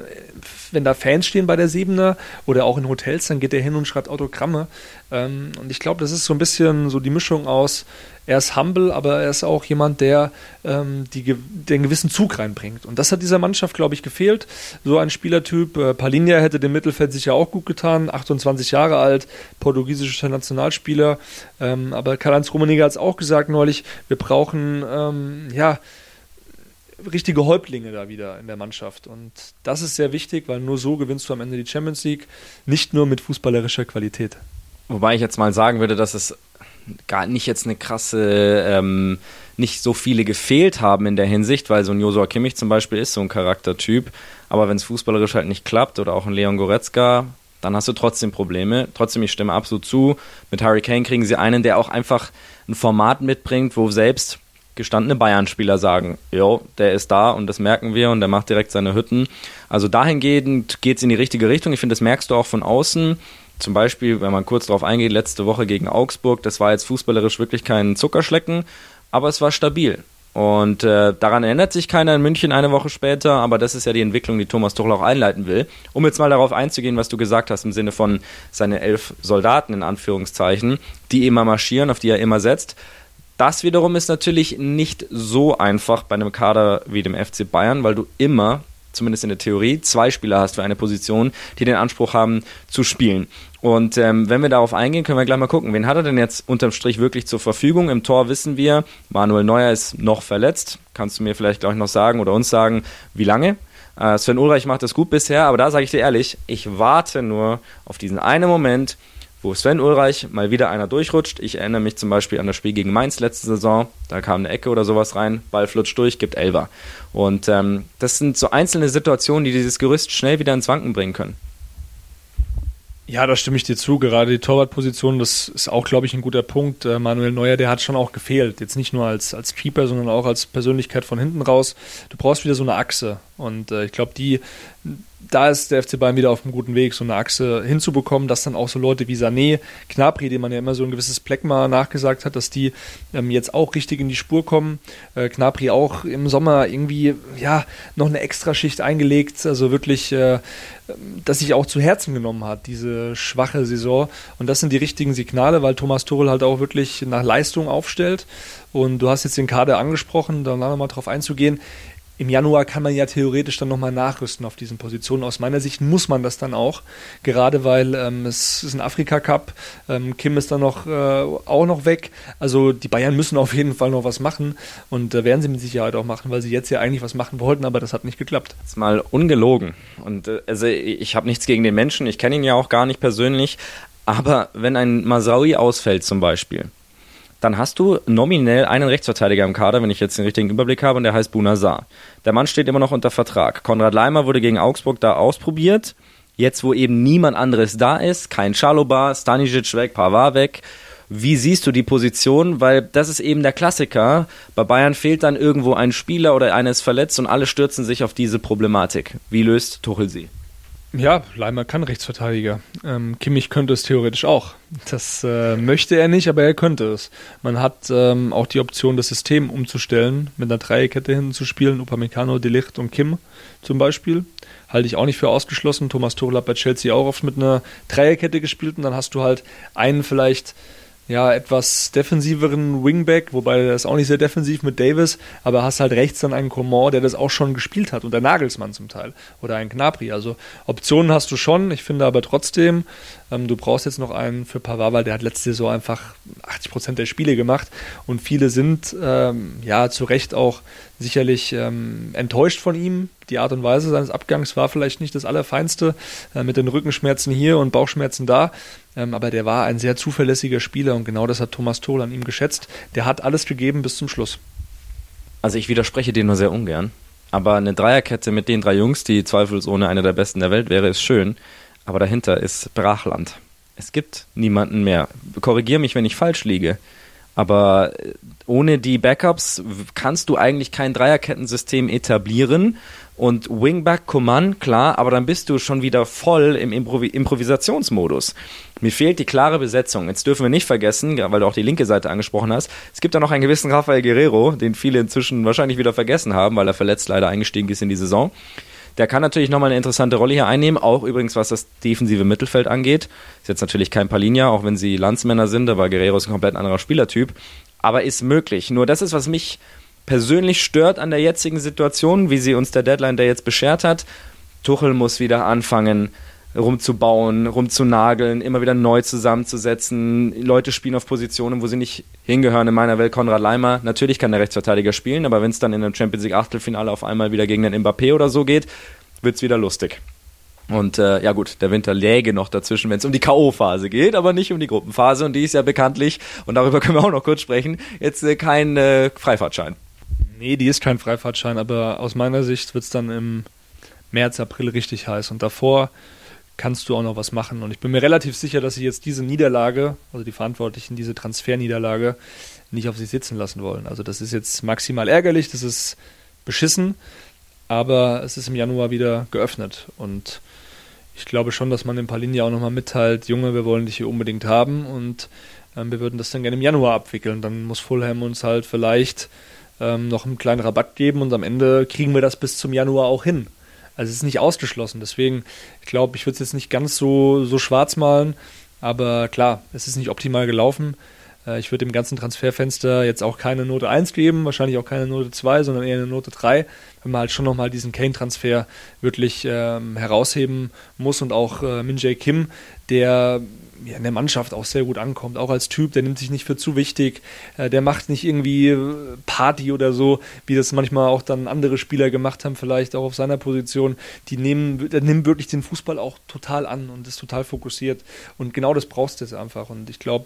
wenn da Fans stehen bei der Siebener oder auch in Hotels, dann geht er hin und schreibt Autogramme. Ähm, und ich glaube, das ist so ein bisschen so die Mischung aus, er ist humble, aber er ist auch jemand, der ähm, die, den gewissen Zug reinbringt. Und das hat dieser Mannschaft, glaube ich, gefehlt. So ein Spielertyp. Äh, Palinha hätte dem Mittelfeld sicher auch gut getan. 28 Jahre alt, portugiesischer Nationalspieler. Ähm, aber Karl-Heinz Rummenigge hat es auch gesagt neulich, wir brauchen, ähm, ja, richtige Häuptlinge da wieder in der Mannschaft. Und das ist sehr wichtig, weil nur so gewinnst du am Ende die Champions League, nicht nur mit fußballerischer Qualität. Wobei ich jetzt mal sagen würde, dass es gar nicht jetzt eine krasse, ähm, nicht so viele gefehlt haben in der Hinsicht, weil so ein Josua Kimmich zum Beispiel ist so ein Charaktertyp. Aber wenn es fußballerisch halt nicht klappt oder auch ein Leon Goretzka, dann hast du trotzdem Probleme. Trotzdem, ich stimme absolut zu. Mit Harry Kane kriegen sie einen, der auch einfach ein Format mitbringt, wo selbst gestandene Bayern-Spieler sagen, jo, der ist da und das merken wir und der macht direkt seine Hütten. Also dahingehend geht es in die richtige Richtung. Ich finde, das merkst du auch von außen zum Beispiel, wenn man kurz darauf eingeht, letzte Woche gegen Augsburg, das war jetzt fußballerisch wirklich kein Zuckerschlecken, aber es war stabil. Und äh, daran erinnert sich keiner in München eine Woche später, aber das ist ja die Entwicklung, die Thomas Tuchel auch einleiten will. Um jetzt mal darauf einzugehen, was du gesagt hast, im Sinne von seine elf Soldaten in Anführungszeichen, die immer marschieren, auf die er immer setzt. Das wiederum ist natürlich nicht so einfach bei einem Kader wie dem FC Bayern, weil du immer zumindest in der Theorie, zwei Spieler hast für eine Position, die den Anspruch haben zu spielen. Und ähm, wenn wir darauf eingehen, können wir gleich mal gucken, wen hat er denn jetzt unterm Strich wirklich zur Verfügung? Im Tor wissen wir, Manuel Neuer ist noch verletzt. Kannst du mir vielleicht gleich noch sagen oder uns sagen, wie lange? Äh, Sven Ulreich macht das gut bisher, aber da sage ich dir ehrlich, ich warte nur auf diesen einen Moment, wo Sven Ulreich mal wieder einer durchrutscht. Ich erinnere mich zum Beispiel an das Spiel gegen Mainz letzte Saison. Da kam eine Ecke oder sowas rein, Ball flutscht durch, gibt Elver. Und ähm, das sind so einzelne Situationen, die dieses Gerüst schnell wieder ins Wanken bringen können. Ja, da stimme ich dir zu. Gerade die Torwartposition, das ist auch, glaube ich, ein guter Punkt. Äh, Manuel Neuer, der hat schon auch gefehlt. Jetzt nicht nur als, als Keeper, sondern auch als Persönlichkeit von hinten raus. Du brauchst wieder so eine Achse. Und äh, ich glaube, die da ist der FC Bayern wieder auf einem guten Weg, so eine Achse hinzubekommen, dass dann auch so Leute wie Sané, Knapri, dem man ja immer so ein gewisses Pleckma nachgesagt hat, dass die ähm, jetzt auch richtig in die Spur kommen. Äh, Knapri auch im Sommer irgendwie, ja, noch eine Extraschicht eingelegt, also wirklich, äh, dass sich auch zu Herzen genommen hat, diese schwache Saison. Und das sind die richtigen Signale, weil Thomas Tuchel halt auch wirklich nach Leistung aufstellt. Und du hast jetzt den Kader angesprochen, da nochmal drauf einzugehen im Januar kann man ja theoretisch dann nochmal nachrüsten auf diesen Positionen. Aus meiner Sicht muss man das dann auch, gerade weil ähm, es ist ein Afrika-Cup, ähm, Kim ist dann noch, äh, auch noch weg. Also die Bayern müssen auf jeden Fall noch was machen und äh, werden sie mit Sicherheit auch machen, weil sie jetzt ja eigentlich was machen wollten, aber das hat nicht geklappt. Jetzt mal ungelogen. Und äh, also ich habe nichts gegen den Menschen, ich kenne ihn ja auch gar nicht persönlich, aber wenn ein Masaui ausfällt zum Beispiel, dann hast du nominell einen Rechtsverteidiger im Kader, wenn ich jetzt den richtigen Überblick habe, und der heißt Bunazar. Der Mann steht immer noch unter Vertrag. Konrad Leimer wurde gegen Augsburg da ausprobiert. Jetzt, wo eben niemand anderes da ist, kein Schalobar, Stanisic weg, Pavard weg. Wie siehst du die Position? Weil das ist eben der Klassiker. Bei Bayern fehlt dann irgendwo ein Spieler oder einer ist verletzt und alle stürzen sich auf diese Problematik. Wie löst Tuchel sie? Ja, Leimer kann Rechtsverteidiger. Ähm, Kimmich könnte es theoretisch auch. Das äh, möchte er nicht, aber er könnte es. Man hat ähm, auch die Option, das System umzustellen, mit einer Dreierkette hinten zu spielen, Upamecano, Delicht und Kim zum Beispiel. Halte ich auch nicht für ausgeschlossen. Thomas Tuchel hat bei Chelsea auch oft mit einer Dreierkette gespielt und dann hast du halt einen vielleicht ja, etwas defensiveren Wingback, wobei der ist auch nicht sehr defensiv mit Davis, aber hast halt rechts dann einen Coman, der das auch schon gespielt hat und der Nagelsmann zum Teil oder einen Knapri. Also Optionen hast du schon, ich finde aber trotzdem, ähm, du brauchst jetzt noch einen für Pavard, weil der hat letzte Saison einfach 80% der Spiele gemacht und viele sind ähm, ja zu Recht auch sicherlich ähm, enttäuscht von ihm. Die Art und Weise seines Abgangs war vielleicht nicht das Allerfeinste, äh, mit den Rückenschmerzen hier und Bauchschmerzen da. Ähm, aber der war ein sehr zuverlässiger Spieler und genau das hat Thomas Tohl an ihm geschätzt. Der hat alles gegeben bis zum Schluss. Also ich widerspreche dir nur sehr ungern. Aber eine Dreierkette mit den drei Jungs, die zweifelsohne eine der besten der Welt wäre, ist schön. Aber dahinter ist Brachland. Es gibt niemanden mehr. Korrigiere mich, wenn ich falsch liege. Aber äh, ohne die Backups kannst du eigentlich kein Dreierkettensystem etablieren. Und Wingback Command, klar, aber dann bist du schon wieder voll im Improvi Improvisationsmodus. Mir fehlt die klare Besetzung. Jetzt dürfen wir nicht vergessen, weil du auch die linke Seite angesprochen hast, es gibt da noch einen gewissen Rafael Guerrero, den viele inzwischen wahrscheinlich wieder vergessen haben, weil er verletzt leider eingestiegen ist in die Saison. Der kann natürlich nochmal eine interessante Rolle hier einnehmen, auch übrigens was das defensive Mittelfeld angeht. Ist jetzt natürlich kein Palinja, auch wenn sie Landsmänner sind, aber Guerrero ist ein komplett anderer Spielertyp. Aber ist möglich. Nur das ist, was mich persönlich stört an der jetzigen Situation, wie sie uns der Deadline der jetzt beschert hat. Tuchel muss wieder anfangen, rumzubauen, rumzunageln, immer wieder neu zusammenzusetzen. Leute spielen auf Positionen, wo sie nicht hingehören. In meiner Welt Konrad Leimer. Natürlich kann der Rechtsverteidiger spielen, aber wenn es dann in einem Champions League Achtelfinale auf einmal wieder gegen den Mbappé oder so geht, wird es wieder lustig. Und äh, ja gut, der Winter läge noch dazwischen, wenn es um die K.O.-Phase geht, aber nicht um die Gruppenphase. Und die ist ja bekanntlich, und darüber können wir auch noch kurz sprechen, jetzt äh, kein äh, Freifahrtschein. Nee, die ist kein Freifahrtschein, aber aus meiner Sicht wird es dann im März, April richtig heiß. Und davor kannst du auch noch was machen. Und ich bin mir relativ sicher, dass sie jetzt diese Niederlage, also die Verantwortlichen, diese Transferniederlage, nicht auf sich sitzen lassen wollen. Also das ist jetzt maximal ärgerlich, das ist beschissen, aber es ist im Januar wieder geöffnet. Und ich glaube schon, dass man dem Palinja auch nochmal mitteilt, Junge, wir wollen dich hier unbedingt haben und ähm, wir würden das dann gerne im Januar abwickeln. Dann muss Fulham uns halt vielleicht ähm, noch einen kleinen Rabatt geben und am Ende kriegen wir das bis zum Januar auch hin. Also es ist nicht ausgeschlossen. Deswegen, ich glaube, ich würde es jetzt nicht ganz so, so schwarz malen. Aber klar, es ist nicht optimal gelaufen. Äh, ich würde dem ganzen Transferfenster jetzt auch keine Note 1 geben, wahrscheinlich auch keine Note 2, sondern eher eine Note 3, wenn man halt schon nochmal diesen Kane-Transfer wirklich ähm, herausheben muss und auch äh, Min Jae Kim, der ja, in der Mannschaft auch sehr gut ankommt, auch als Typ, der nimmt sich nicht für zu wichtig, äh, der macht nicht irgendwie äh, Party oder so, wie das manchmal auch dann andere Spieler gemacht haben, vielleicht auch auf seiner Position. Die nehmen, der nimmt wirklich den Fußball auch total an und ist total fokussiert. Und genau das brauchst du jetzt einfach. Und ich glaube,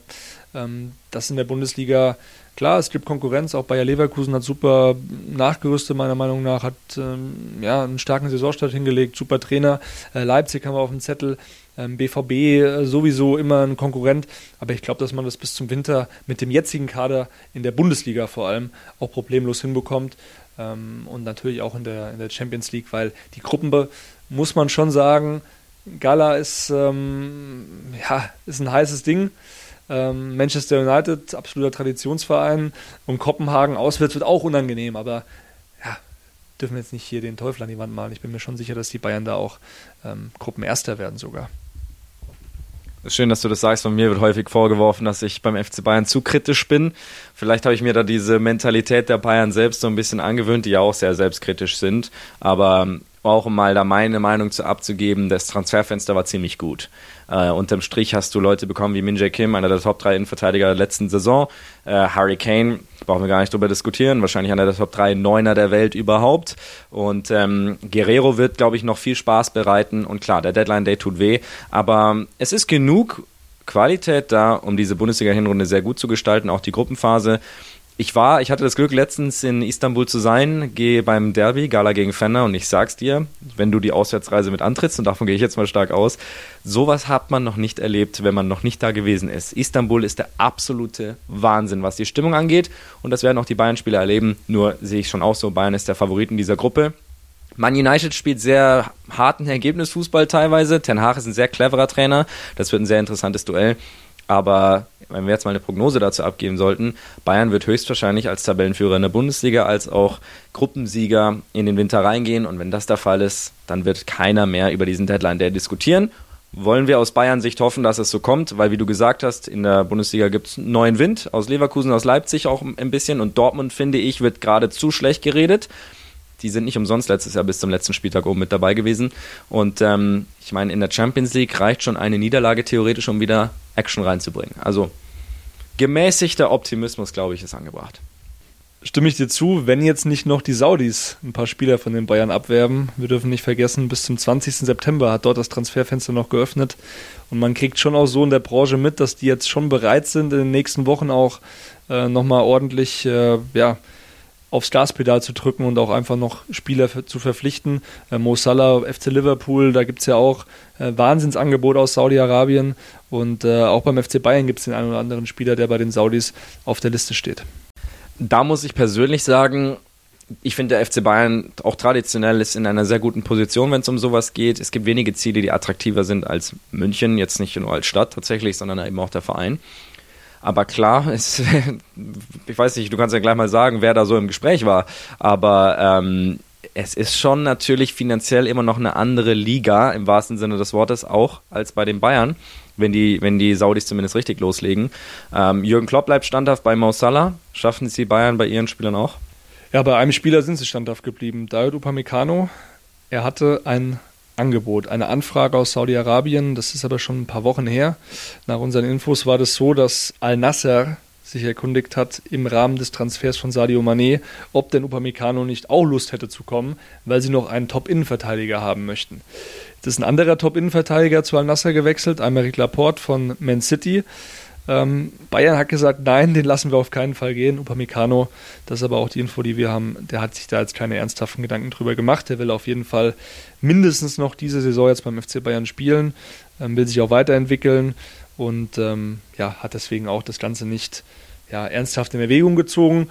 ähm, das in der Bundesliga, klar, es gibt Konkurrenz, auch Bayer Leverkusen hat super nachgerüstet, meiner Meinung nach, hat ähm, ja, einen starken Saisonstart hingelegt, super Trainer. Äh, Leipzig haben wir auf dem Zettel. BVB ähm, äh, sowieso immer ein Konkurrent, aber ich glaube, dass man das bis zum Winter mit dem jetzigen Kader in der Bundesliga vor allem auch problemlos hinbekommt ähm, und natürlich auch in der, in der Champions League, weil die Gruppen, muss man schon sagen, Gala ist, ähm, ja, ist ein heißes Ding. Ähm, Manchester United, absoluter Traditionsverein und Kopenhagen auswärts wird auch unangenehm, aber ja, dürfen wir jetzt nicht hier den Teufel an die Wand malen. Ich bin mir schon sicher, dass die Bayern da auch ähm, Gruppenerster werden sogar. Schön, dass du das sagst. Von mir wird häufig vorgeworfen, dass ich beim FC Bayern zu kritisch bin. Vielleicht habe ich mir da diese Mentalität der Bayern selbst so ein bisschen angewöhnt, die ja auch sehr selbstkritisch sind. Aber auch um mal da meine Meinung zu abzugeben, das Transferfenster war ziemlich gut. Äh, unterm Strich hast du Leute bekommen wie Min Jae Kim, einer der Top 3 Innenverteidiger der letzten Saison. Äh, Harry Kane, brauchen wir gar nicht drüber diskutieren, wahrscheinlich einer der Top 3 Neuner der Welt überhaupt. Und ähm, Guerrero wird, glaube ich, noch viel Spaß bereiten. Und klar, der Deadline Day tut weh, aber es ist genug Qualität da, um diese Bundesliga-Hinrunde sehr gut zu gestalten, auch die Gruppenphase ich war, ich hatte das Glück, letztens in Istanbul zu sein, gehe beim Derby, Gala gegen Fenner und ich sag's dir, wenn du die Auswärtsreise mit antrittst, und davon gehe ich jetzt mal stark aus, sowas hat man noch nicht erlebt, wenn man noch nicht da gewesen ist. Istanbul ist der absolute Wahnsinn, was die Stimmung angeht und das werden auch die Bayern-Spieler erleben, nur sehe ich schon auch so, Bayern ist der Favorit in dieser Gruppe. Man United spielt sehr harten Ergebnisfußball teilweise. Ten Hag ist ein sehr cleverer Trainer. Das wird ein sehr interessantes Duell. Aber wenn wir jetzt mal eine Prognose dazu abgeben sollten, Bayern wird höchstwahrscheinlich als Tabellenführer in der Bundesliga als auch Gruppensieger in den Winter reingehen. Und wenn das der Fall ist, dann wird keiner mehr über diesen Deadline Day diskutieren. Wollen wir aus Bayern Sicht hoffen, dass es so kommt, weil wie du gesagt hast, in der Bundesliga gibt es neuen Wind, aus Leverkusen, aus Leipzig auch ein bisschen und Dortmund, finde ich, wird gerade zu schlecht geredet die sind nicht umsonst letztes Jahr bis zum letzten Spieltag oben mit dabei gewesen. Und ähm, ich meine, in der Champions League reicht schon eine Niederlage theoretisch, um wieder Action reinzubringen. Also gemäßigter Optimismus, glaube ich, ist angebracht. Stimme ich dir zu, wenn jetzt nicht noch die Saudis ein paar Spieler von den Bayern abwerben. Wir dürfen nicht vergessen, bis zum 20. September hat dort das Transferfenster noch geöffnet. Und man kriegt schon auch so in der Branche mit, dass die jetzt schon bereit sind, in den nächsten Wochen auch äh, nochmal ordentlich äh, ja, aufs Gaspedal zu drücken und auch einfach noch Spieler zu verpflichten. Äh, Mo Salah, FC Liverpool, da gibt es ja auch äh, Wahnsinnsangebot aus Saudi-Arabien und äh, auch beim FC Bayern gibt es den einen oder anderen Spieler, der bei den Saudis auf der Liste steht. Da muss ich persönlich sagen, ich finde, der FC Bayern auch traditionell ist in einer sehr guten Position, wenn es um sowas geht. Es gibt wenige Ziele, die attraktiver sind als München, jetzt nicht nur als Stadt tatsächlich, sondern eben auch der Verein. Aber klar, es, ich weiß nicht, du kannst ja gleich mal sagen, wer da so im Gespräch war. Aber ähm, es ist schon natürlich finanziell immer noch eine andere Liga, im wahrsten Sinne des Wortes, auch als bei den Bayern, wenn die, wenn die Saudis zumindest richtig loslegen. Ähm, Jürgen Klopp bleibt standhaft bei Mo. Schaffen es die Bayern bei ihren Spielern auch? Ja, bei einem Spieler sind sie standhaft geblieben. David Upamecano, er hatte ein Angebot, eine Anfrage aus Saudi-Arabien, das ist aber schon ein paar Wochen her. Nach unseren Infos war das so, dass Al-Nasser sich erkundigt hat im Rahmen des Transfers von Sadio Mané, ob denn Upamecano nicht auch Lust hätte zu kommen, weil sie noch einen Top-Innenverteidiger haben möchten. Jetzt ist ein anderer Top-Innenverteidiger zu Al-Nasser gewechselt, Aymeric Laporte von Man City. Ähm, Bayern hat gesagt, nein, den lassen wir auf keinen Fall gehen. Upamecano, das ist aber auch die Info, die wir haben, der hat sich da jetzt keine ernsthaften Gedanken drüber gemacht. Der will auf jeden Fall mindestens noch diese Saison jetzt beim FC Bayern spielen, ähm, will sich auch weiterentwickeln und ähm, ja, hat deswegen auch das Ganze nicht ja, ernsthaft in Erwägung gezogen.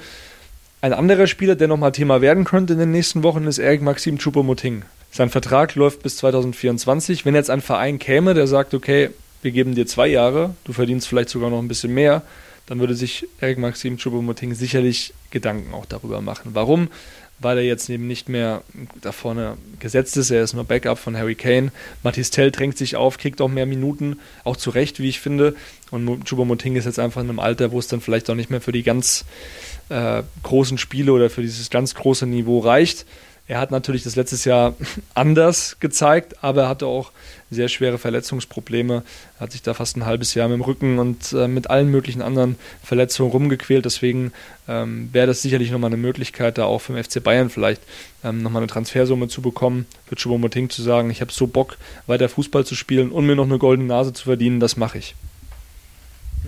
Ein anderer Spieler, der nochmal Thema werden könnte in den nächsten Wochen, ist Eric Maxim Choupo-Moting. Sein Vertrag läuft bis 2024. Wenn jetzt ein Verein käme, der sagt, okay, wir geben dir zwei Jahre, du verdienst vielleicht sogar noch ein bisschen mehr, dann würde sich Eric Maxim Choupo-Moting sicherlich Gedanken auch darüber machen. Warum? Weil er jetzt eben nicht mehr da vorne gesetzt ist, er ist nur Backup von Harry Kane. Mathis Tell drängt sich auf, kriegt auch mehr Minuten, auch zu Recht, wie ich finde. Und Choupo-Moting ist jetzt einfach in einem Alter, wo es dann vielleicht auch nicht mehr für die ganz äh, großen Spiele oder für dieses ganz große Niveau reicht. Er hat natürlich das letztes Jahr anders gezeigt, aber er hatte auch sehr schwere Verletzungsprobleme. Er hat sich da fast ein halbes Jahr mit dem Rücken und äh, mit allen möglichen anderen Verletzungen rumgequält. Deswegen ähm, wäre das sicherlich nochmal eine Möglichkeit, da auch vom FC Bayern vielleicht ähm, nochmal eine Transfersumme zu bekommen. Für Choupo-Moting zu sagen, ich habe so Bock, weiter Fußball zu spielen und mir noch eine goldene Nase zu verdienen, das mache ich.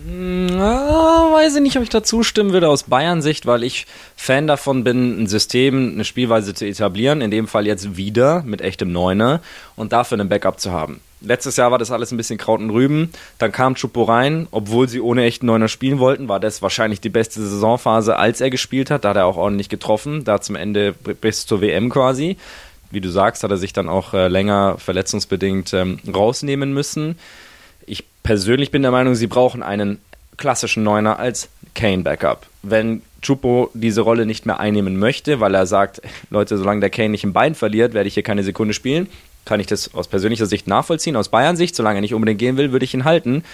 Na, weiß ich nicht, ob ich da zustimmen würde aus Bayern-Sicht, weil ich Fan davon bin, ein System, eine Spielweise zu etablieren, in dem Fall jetzt wieder mit echtem Neuner und dafür einen Backup zu haben. Letztes Jahr war das alles ein bisschen Kraut und Rüben. Dann kam Chupo rein, obwohl sie ohne echten Neuner spielen wollten, war das wahrscheinlich die beste Saisonphase, als er gespielt hat. Da hat er auch ordentlich getroffen, da zum Ende bis zur WM quasi. Wie du sagst, hat er sich dann auch äh, länger verletzungsbedingt ähm, rausnehmen müssen. Ich persönlich bin der Meinung, sie brauchen einen klassischen Neuner als Kane-Backup. Wenn Chupo diese Rolle nicht mehr einnehmen möchte, weil er sagt, Leute, solange der Kane nicht ein Bein verliert, werde ich hier keine Sekunde spielen, kann ich das aus persönlicher Sicht nachvollziehen. Aus Bayern-Sicht, solange er nicht unbedingt gehen will, würde ich ihn halten.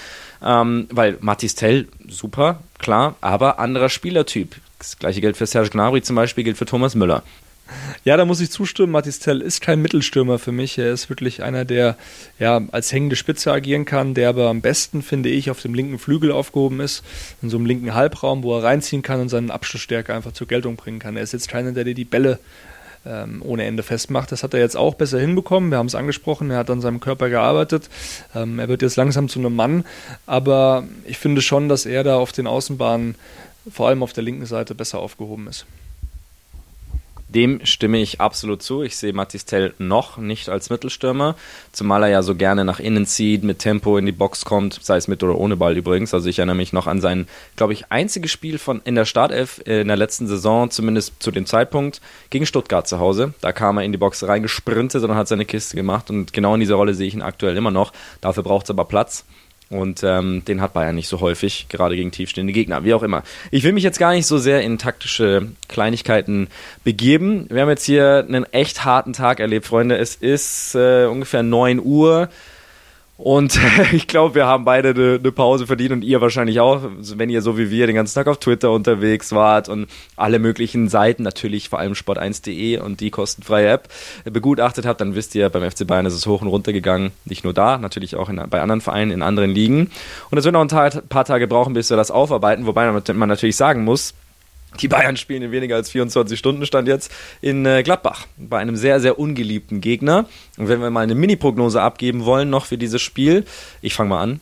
Ähm, weil Matis Tell, super, klar, aber anderer Spielertyp. Das gleiche gilt für Serge Gnabry zum Beispiel, gilt für Thomas Müller. Ja, da muss ich zustimmen. Mathis Tell ist kein Mittelstürmer für mich. Er ist wirklich einer, der ja als hängende Spitze agieren kann, der aber am besten, finde ich, auf dem linken Flügel aufgehoben ist, in so einem linken Halbraum, wo er reinziehen kann und seine Abschlussstärke einfach zur Geltung bringen kann. Er ist jetzt keiner, der dir die Bälle ähm, ohne Ende festmacht. Das hat er jetzt auch besser hinbekommen. Wir haben es angesprochen, er hat an seinem Körper gearbeitet. Ähm, er wird jetzt langsam zu einem Mann, aber ich finde schon, dass er da auf den Außenbahnen, vor allem auf der linken Seite, besser aufgehoben ist. Dem stimme ich absolut zu. Ich sehe Mathis Tell noch nicht als Mittelstürmer, zumal er ja so gerne nach innen zieht, mit Tempo in die Box kommt, sei es mit oder ohne Ball übrigens. Also ich erinnere mich noch an sein, glaube ich, einziges Spiel von in der Startelf in der letzten Saison, zumindest zu dem Zeitpunkt, gegen Stuttgart zu Hause. Da kam er in die Box reingesprintet und hat seine Kiste gemacht und genau in dieser Rolle sehe ich ihn aktuell immer noch. Dafür braucht es aber Platz. Und ähm, den hat Bayern nicht so häufig, gerade gegen tiefstehende Gegner, wie auch immer. Ich will mich jetzt gar nicht so sehr in taktische Kleinigkeiten begeben. Wir haben jetzt hier einen echt harten Tag erlebt, Freunde. Es ist äh, ungefähr 9 Uhr. Und ich glaube, wir haben beide eine, eine, Pause verdient und ihr wahrscheinlich auch, wenn ihr so wie wir den ganzen Tag auf Twitter unterwegs wart und alle möglichen Seiten, natürlich vor allem sport1.de und die kostenfreie App begutachtet habt, dann wisst ihr, beim FC Bayern ist es hoch und runter gegangen. Nicht nur da, natürlich auch in, bei anderen Vereinen, in anderen Ligen. Und es wird noch ein paar Tage brauchen, bis wir das aufarbeiten, wobei man natürlich sagen muss, die Bayern spielen in weniger als 24 Stunden, stand jetzt in äh, Gladbach, bei einem sehr, sehr ungeliebten Gegner. Und wenn wir mal eine Mini-Prognose abgeben wollen noch für dieses Spiel, ich fange mal an.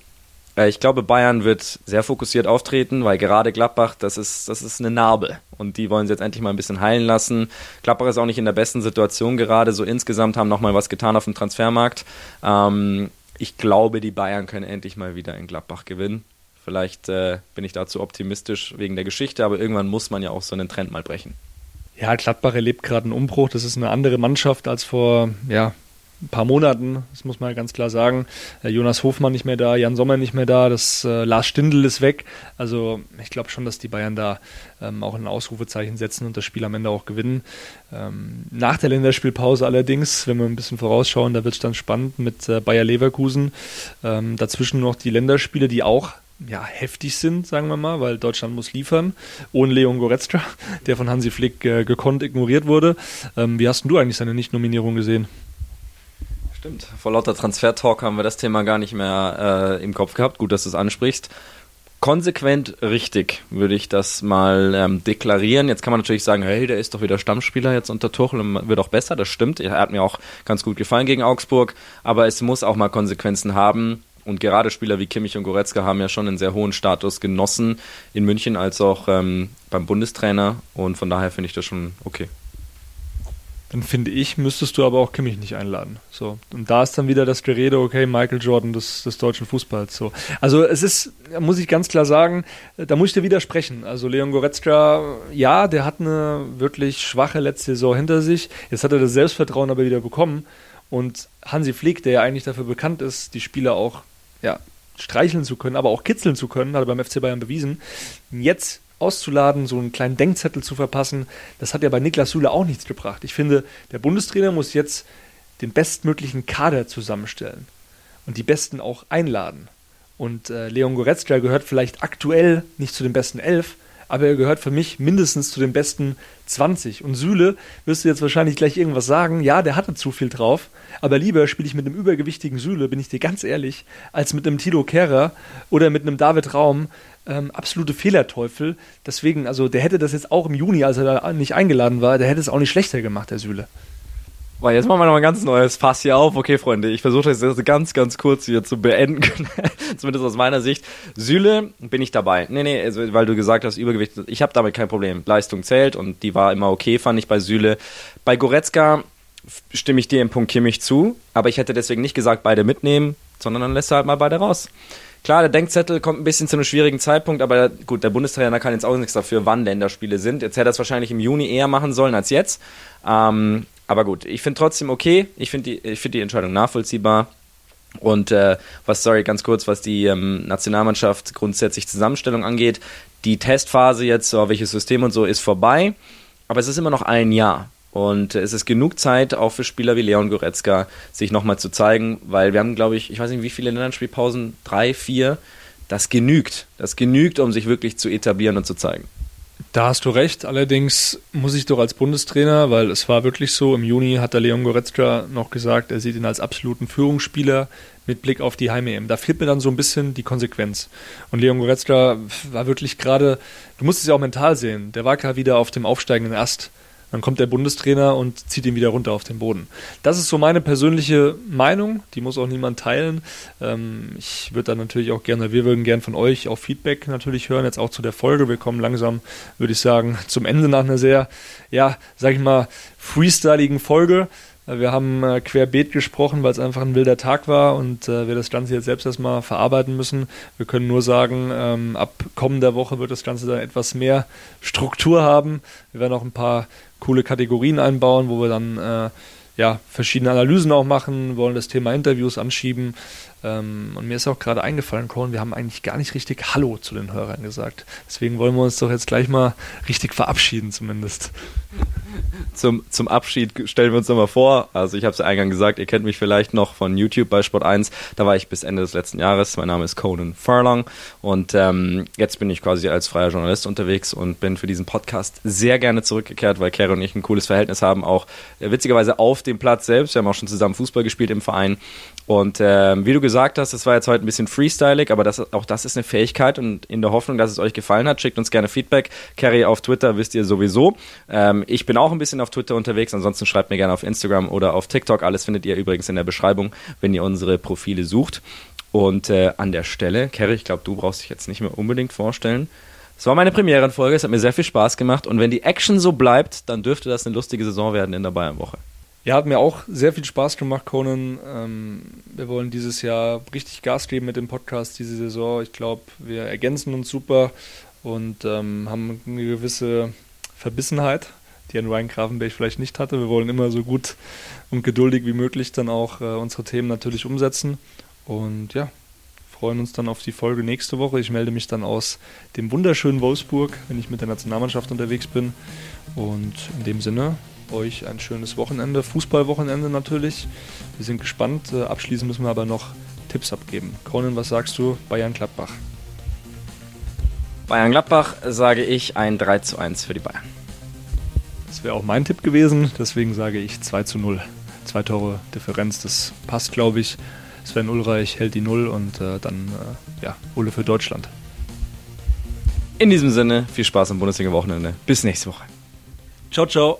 Äh, ich glaube, Bayern wird sehr fokussiert auftreten, weil gerade Gladbach, das ist, das ist eine Narbe. Und die wollen sie jetzt endlich mal ein bisschen heilen lassen. Gladbach ist auch nicht in der besten Situation gerade. So insgesamt haben nochmal was getan auf dem Transfermarkt. Ähm, ich glaube, die Bayern können endlich mal wieder in Gladbach gewinnen. Vielleicht äh, bin ich dazu optimistisch wegen der Geschichte, aber irgendwann muss man ja auch so einen Trend mal brechen. Ja, Gladbach erlebt gerade einen Umbruch. Das ist eine andere Mannschaft als vor ja, ein paar Monaten, das muss man ganz klar sagen. Äh, Jonas Hofmann nicht mehr da, Jan Sommer nicht mehr da, das äh, Lars Stindl ist weg. Also ich glaube schon, dass die Bayern da ähm, auch ein Ausrufezeichen setzen und das Spiel am Ende auch gewinnen. Ähm, nach der Länderspielpause allerdings, wenn wir ein bisschen vorausschauen, da wird es dann spannend mit äh, Bayer Leverkusen. Ähm, dazwischen noch die Länderspiele, die auch ja, heftig sind, sagen wir mal, weil Deutschland muss liefern. Ohne Leon Goretzka, der von Hansi Flick äh, gekonnt ignoriert wurde. Ähm, wie hast du eigentlich seine Nicht-Nominierung gesehen? Stimmt. Vor lauter Transfer-Talk haben wir das Thema gar nicht mehr äh, im Kopf gehabt. Gut, dass du es ansprichst. Konsequent richtig, würde ich das mal ähm, deklarieren. Jetzt kann man natürlich sagen, hey, der ist doch wieder Stammspieler jetzt unter Tuchel und wird auch besser. Das stimmt. Er hat mir auch ganz gut gefallen gegen Augsburg. Aber es muss auch mal Konsequenzen haben. Und gerade Spieler wie Kimmich und Goretzka haben ja schon einen sehr hohen Status genossen in München als auch ähm, beim Bundestrainer. Und von daher finde ich das schon okay dann finde ich, müsstest du aber auch Kimmich nicht einladen. So. Und da ist dann wieder das Gerede, okay, Michael Jordan des, des deutschen Fußballs. So. Also es ist, muss ich ganz klar sagen, da muss ich dir widersprechen. Also Leon Goretzka, ja, der hat eine wirklich schwache letzte Saison hinter sich. Jetzt hat er das Selbstvertrauen aber wieder bekommen. Und Hansi Flick, der ja eigentlich dafür bekannt ist, die Spieler auch ja, streicheln zu können, aber auch kitzeln zu können, hat er beim FC Bayern bewiesen. Jetzt auszuladen, so einen kleinen Denkzettel zu verpassen, das hat ja bei Niklas Süle auch nichts gebracht. Ich finde, der Bundestrainer muss jetzt den bestmöglichen Kader zusammenstellen und die Besten auch einladen. Und äh, Leon Goretzka gehört vielleicht aktuell nicht zu den besten elf, aber er gehört für mich mindestens zu den besten 20. Und Süle wirst du jetzt wahrscheinlich gleich irgendwas sagen. Ja, der hatte zu viel drauf, aber lieber spiele ich mit einem übergewichtigen Süle, bin ich dir ganz ehrlich, als mit einem Tilo Kehrer oder mit einem David Raum. Ähm, absolute Fehlerteufel. Deswegen, also der hätte das jetzt auch im Juni, als er da nicht eingeladen war, der hätte es auch nicht schlechter gemacht, der Süle. Weil jetzt machen wir noch ein ganz neues Fass hier auf. Okay, Freunde, ich versuche das jetzt ganz, ganz kurz hier zu beenden, zumindest aus meiner Sicht. Süle bin ich dabei. Nee, nee, also, weil du gesagt hast, Übergewicht, ich habe damit kein Problem. Leistung zählt und die war immer okay, fand ich bei Süle. Bei Goretzka stimme ich dir im Punkt Kimmich zu, aber ich hätte deswegen nicht gesagt, beide mitnehmen, sondern dann lässt er halt mal beide raus. Klar, der Denkzettel kommt ein bisschen zu einem schwierigen Zeitpunkt, aber gut, der Bundestrainer kann jetzt auch nichts dafür, wann Länderspiele sind. Jetzt hätte er es wahrscheinlich im Juni eher machen sollen als jetzt. Ähm, aber gut, ich finde trotzdem okay. Ich finde die, find die Entscheidung nachvollziehbar. Und äh, was, sorry, ganz kurz, was die ähm, Nationalmannschaft grundsätzlich Zusammenstellung angeht, die Testphase jetzt, so welches System und so, ist vorbei. Aber es ist immer noch ein Jahr. Und es ist genug Zeit, auch für Spieler wie Leon Goretzka, sich nochmal zu zeigen, weil wir haben, glaube ich, ich weiß nicht, wie viele Länderspielpausen, drei, vier. Das genügt. Das genügt, um sich wirklich zu etablieren und zu zeigen. Da hast du recht. Allerdings muss ich doch als Bundestrainer, weil es war wirklich so, im Juni hat der Leon Goretzka noch gesagt, er sieht ihn als absoluten Führungsspieler mit Blick auf die Heim-EM. Da fehlt mir dann so ein bisschen die Konsequenz. Und Leon Goretzka war wirklich gerade, du musst es ja auch mental sehen, der war gerade wieder auf dem aufsteigenden Ast. Dann kommt der Bundestrainer und zieht ihn wieder runter auf den Boden. Das ist so meine persönliche Meinung, die muss auch niemand teilen. Ähm, ich würde dann natürlich auch gerne, wir würden gerne von euch auch Feedback natürlich hören, jetzt auch zu der Folge. Wir kommen langsam, würde ich sagen, zum Ende nach einer sehr, ja, sag ich mal, freestyligen Folge. Wir haben äh, querbeet gesprochen, weil es einfach ein wilder Tag war und äh, wir das Ganze jetzt selbst erstmal verarbeiten müssen. Wir können nur sagen, ähm, ab kommender Woche wird das Ganze dann etwas mehr Struktur haben. Wir werden auch ein paar coole Kategorien einbauen, wo wir dann äh, ja, verschiedene Analysen auch machen, wollen das Thema Interviews anschieben. Ähm, und mir ist auch gerade eingefallen, Cohen, wir haben eigentlich gar nicht richtig Hallo zu den Hörern gesagt. Deswegen wollen wir uns doch jetzt gleich mal richtig verabschieden zumindest. Zum, zum Abschied stellen wir uns nochmal vor. Also ich habe es ja eingangs gesagt, ihr kennt mich vielleicht noch von YouTube bei Sport 1. Da war ich bis Ende des letzten Jahres. Mein Name ist Conan Furlong und ähm, jetzt bin ich quasi als freier Journalist unterwegs und bin für diesen Podcast sehr gerne zurückgekehrt, weil Kerry und ich ein cooles Verhältnis haben, auch äh, witzigerweise auf dem Platz selbst. Wir haben auch schon zusammen Fußball gespielt im Verein und ähm, wie du gesagt hast, das war jetzt heute ein bisschen freestylig, aber das, auch das ist eine Fähigkeit und in der Hoffnung, dass es euch gefallen hat, schickt uns gerne Feedback. Carrie auf Twitter wisst ihr sowieso. Ähm, ich bin auch ein bisschen auf Twitter unterwegs, ansonsten schreibt mir gerne auf Instagram oder auf TikTok. Alles findet ihr übrigens in der Beschreibung, wenn ihr unsere Profile sucht. Und äh, an der Stelle, Kerry, ich glaube, du brauchst dich jetzt nicht mehr unbedingt vorstellen. Es war meine Premierenfolge, es hat mir sehr viel Spaß gemacht und wenn die Action so bleibt, dann dürfte das eine lustige Saison werden in der Bayernwoche. Ja, hat mir auch sehr viel Spaß gemacht, Conan. Ähm, wir wollen dieses Jahr richtig Gas geben mit dem Podcast, diese Saison. Ich glaube, wir ergänzen uns super und ähm, haben eine gewisse Verbissenheit, die ein Ryan Grafenberg vielleicht nicht hatte. Wir wollen immer so gut und geduldig wie möglich dann auch äh, unsere Themen natürlich umsetzen. Und ja, freuen uns dann auf die Folge nächste Woche. Ich melde mich dann aus dem wunderschönen Wolfsburg, wenn ich mit der Nationalmannschaft unterwegs bin. Und in dem Sinne, euch ein schönes Wochenende, Fußballwochenende natürlich. Wir sind gespannt. Äh, abschließend müssen wir aber noch Tipps abgeben. Conan, was sagst du? Bayern Gladbach. Bayern Gladbach sage ich ein 3 zu 1 für die Bayern. Das wäre auch mein Tipp gewesen, deswegen sage ich 2 zu 0. Zwei Tore Differenz, das passt, glaube ich. Sven Ulreich hält die Null und äh, dann äh, ja, Ulle für Deutschland. In diesem Sinne, viel Spaß am Bundesliga-Wochenende. Bis nächste Woche. Ciao, ciao.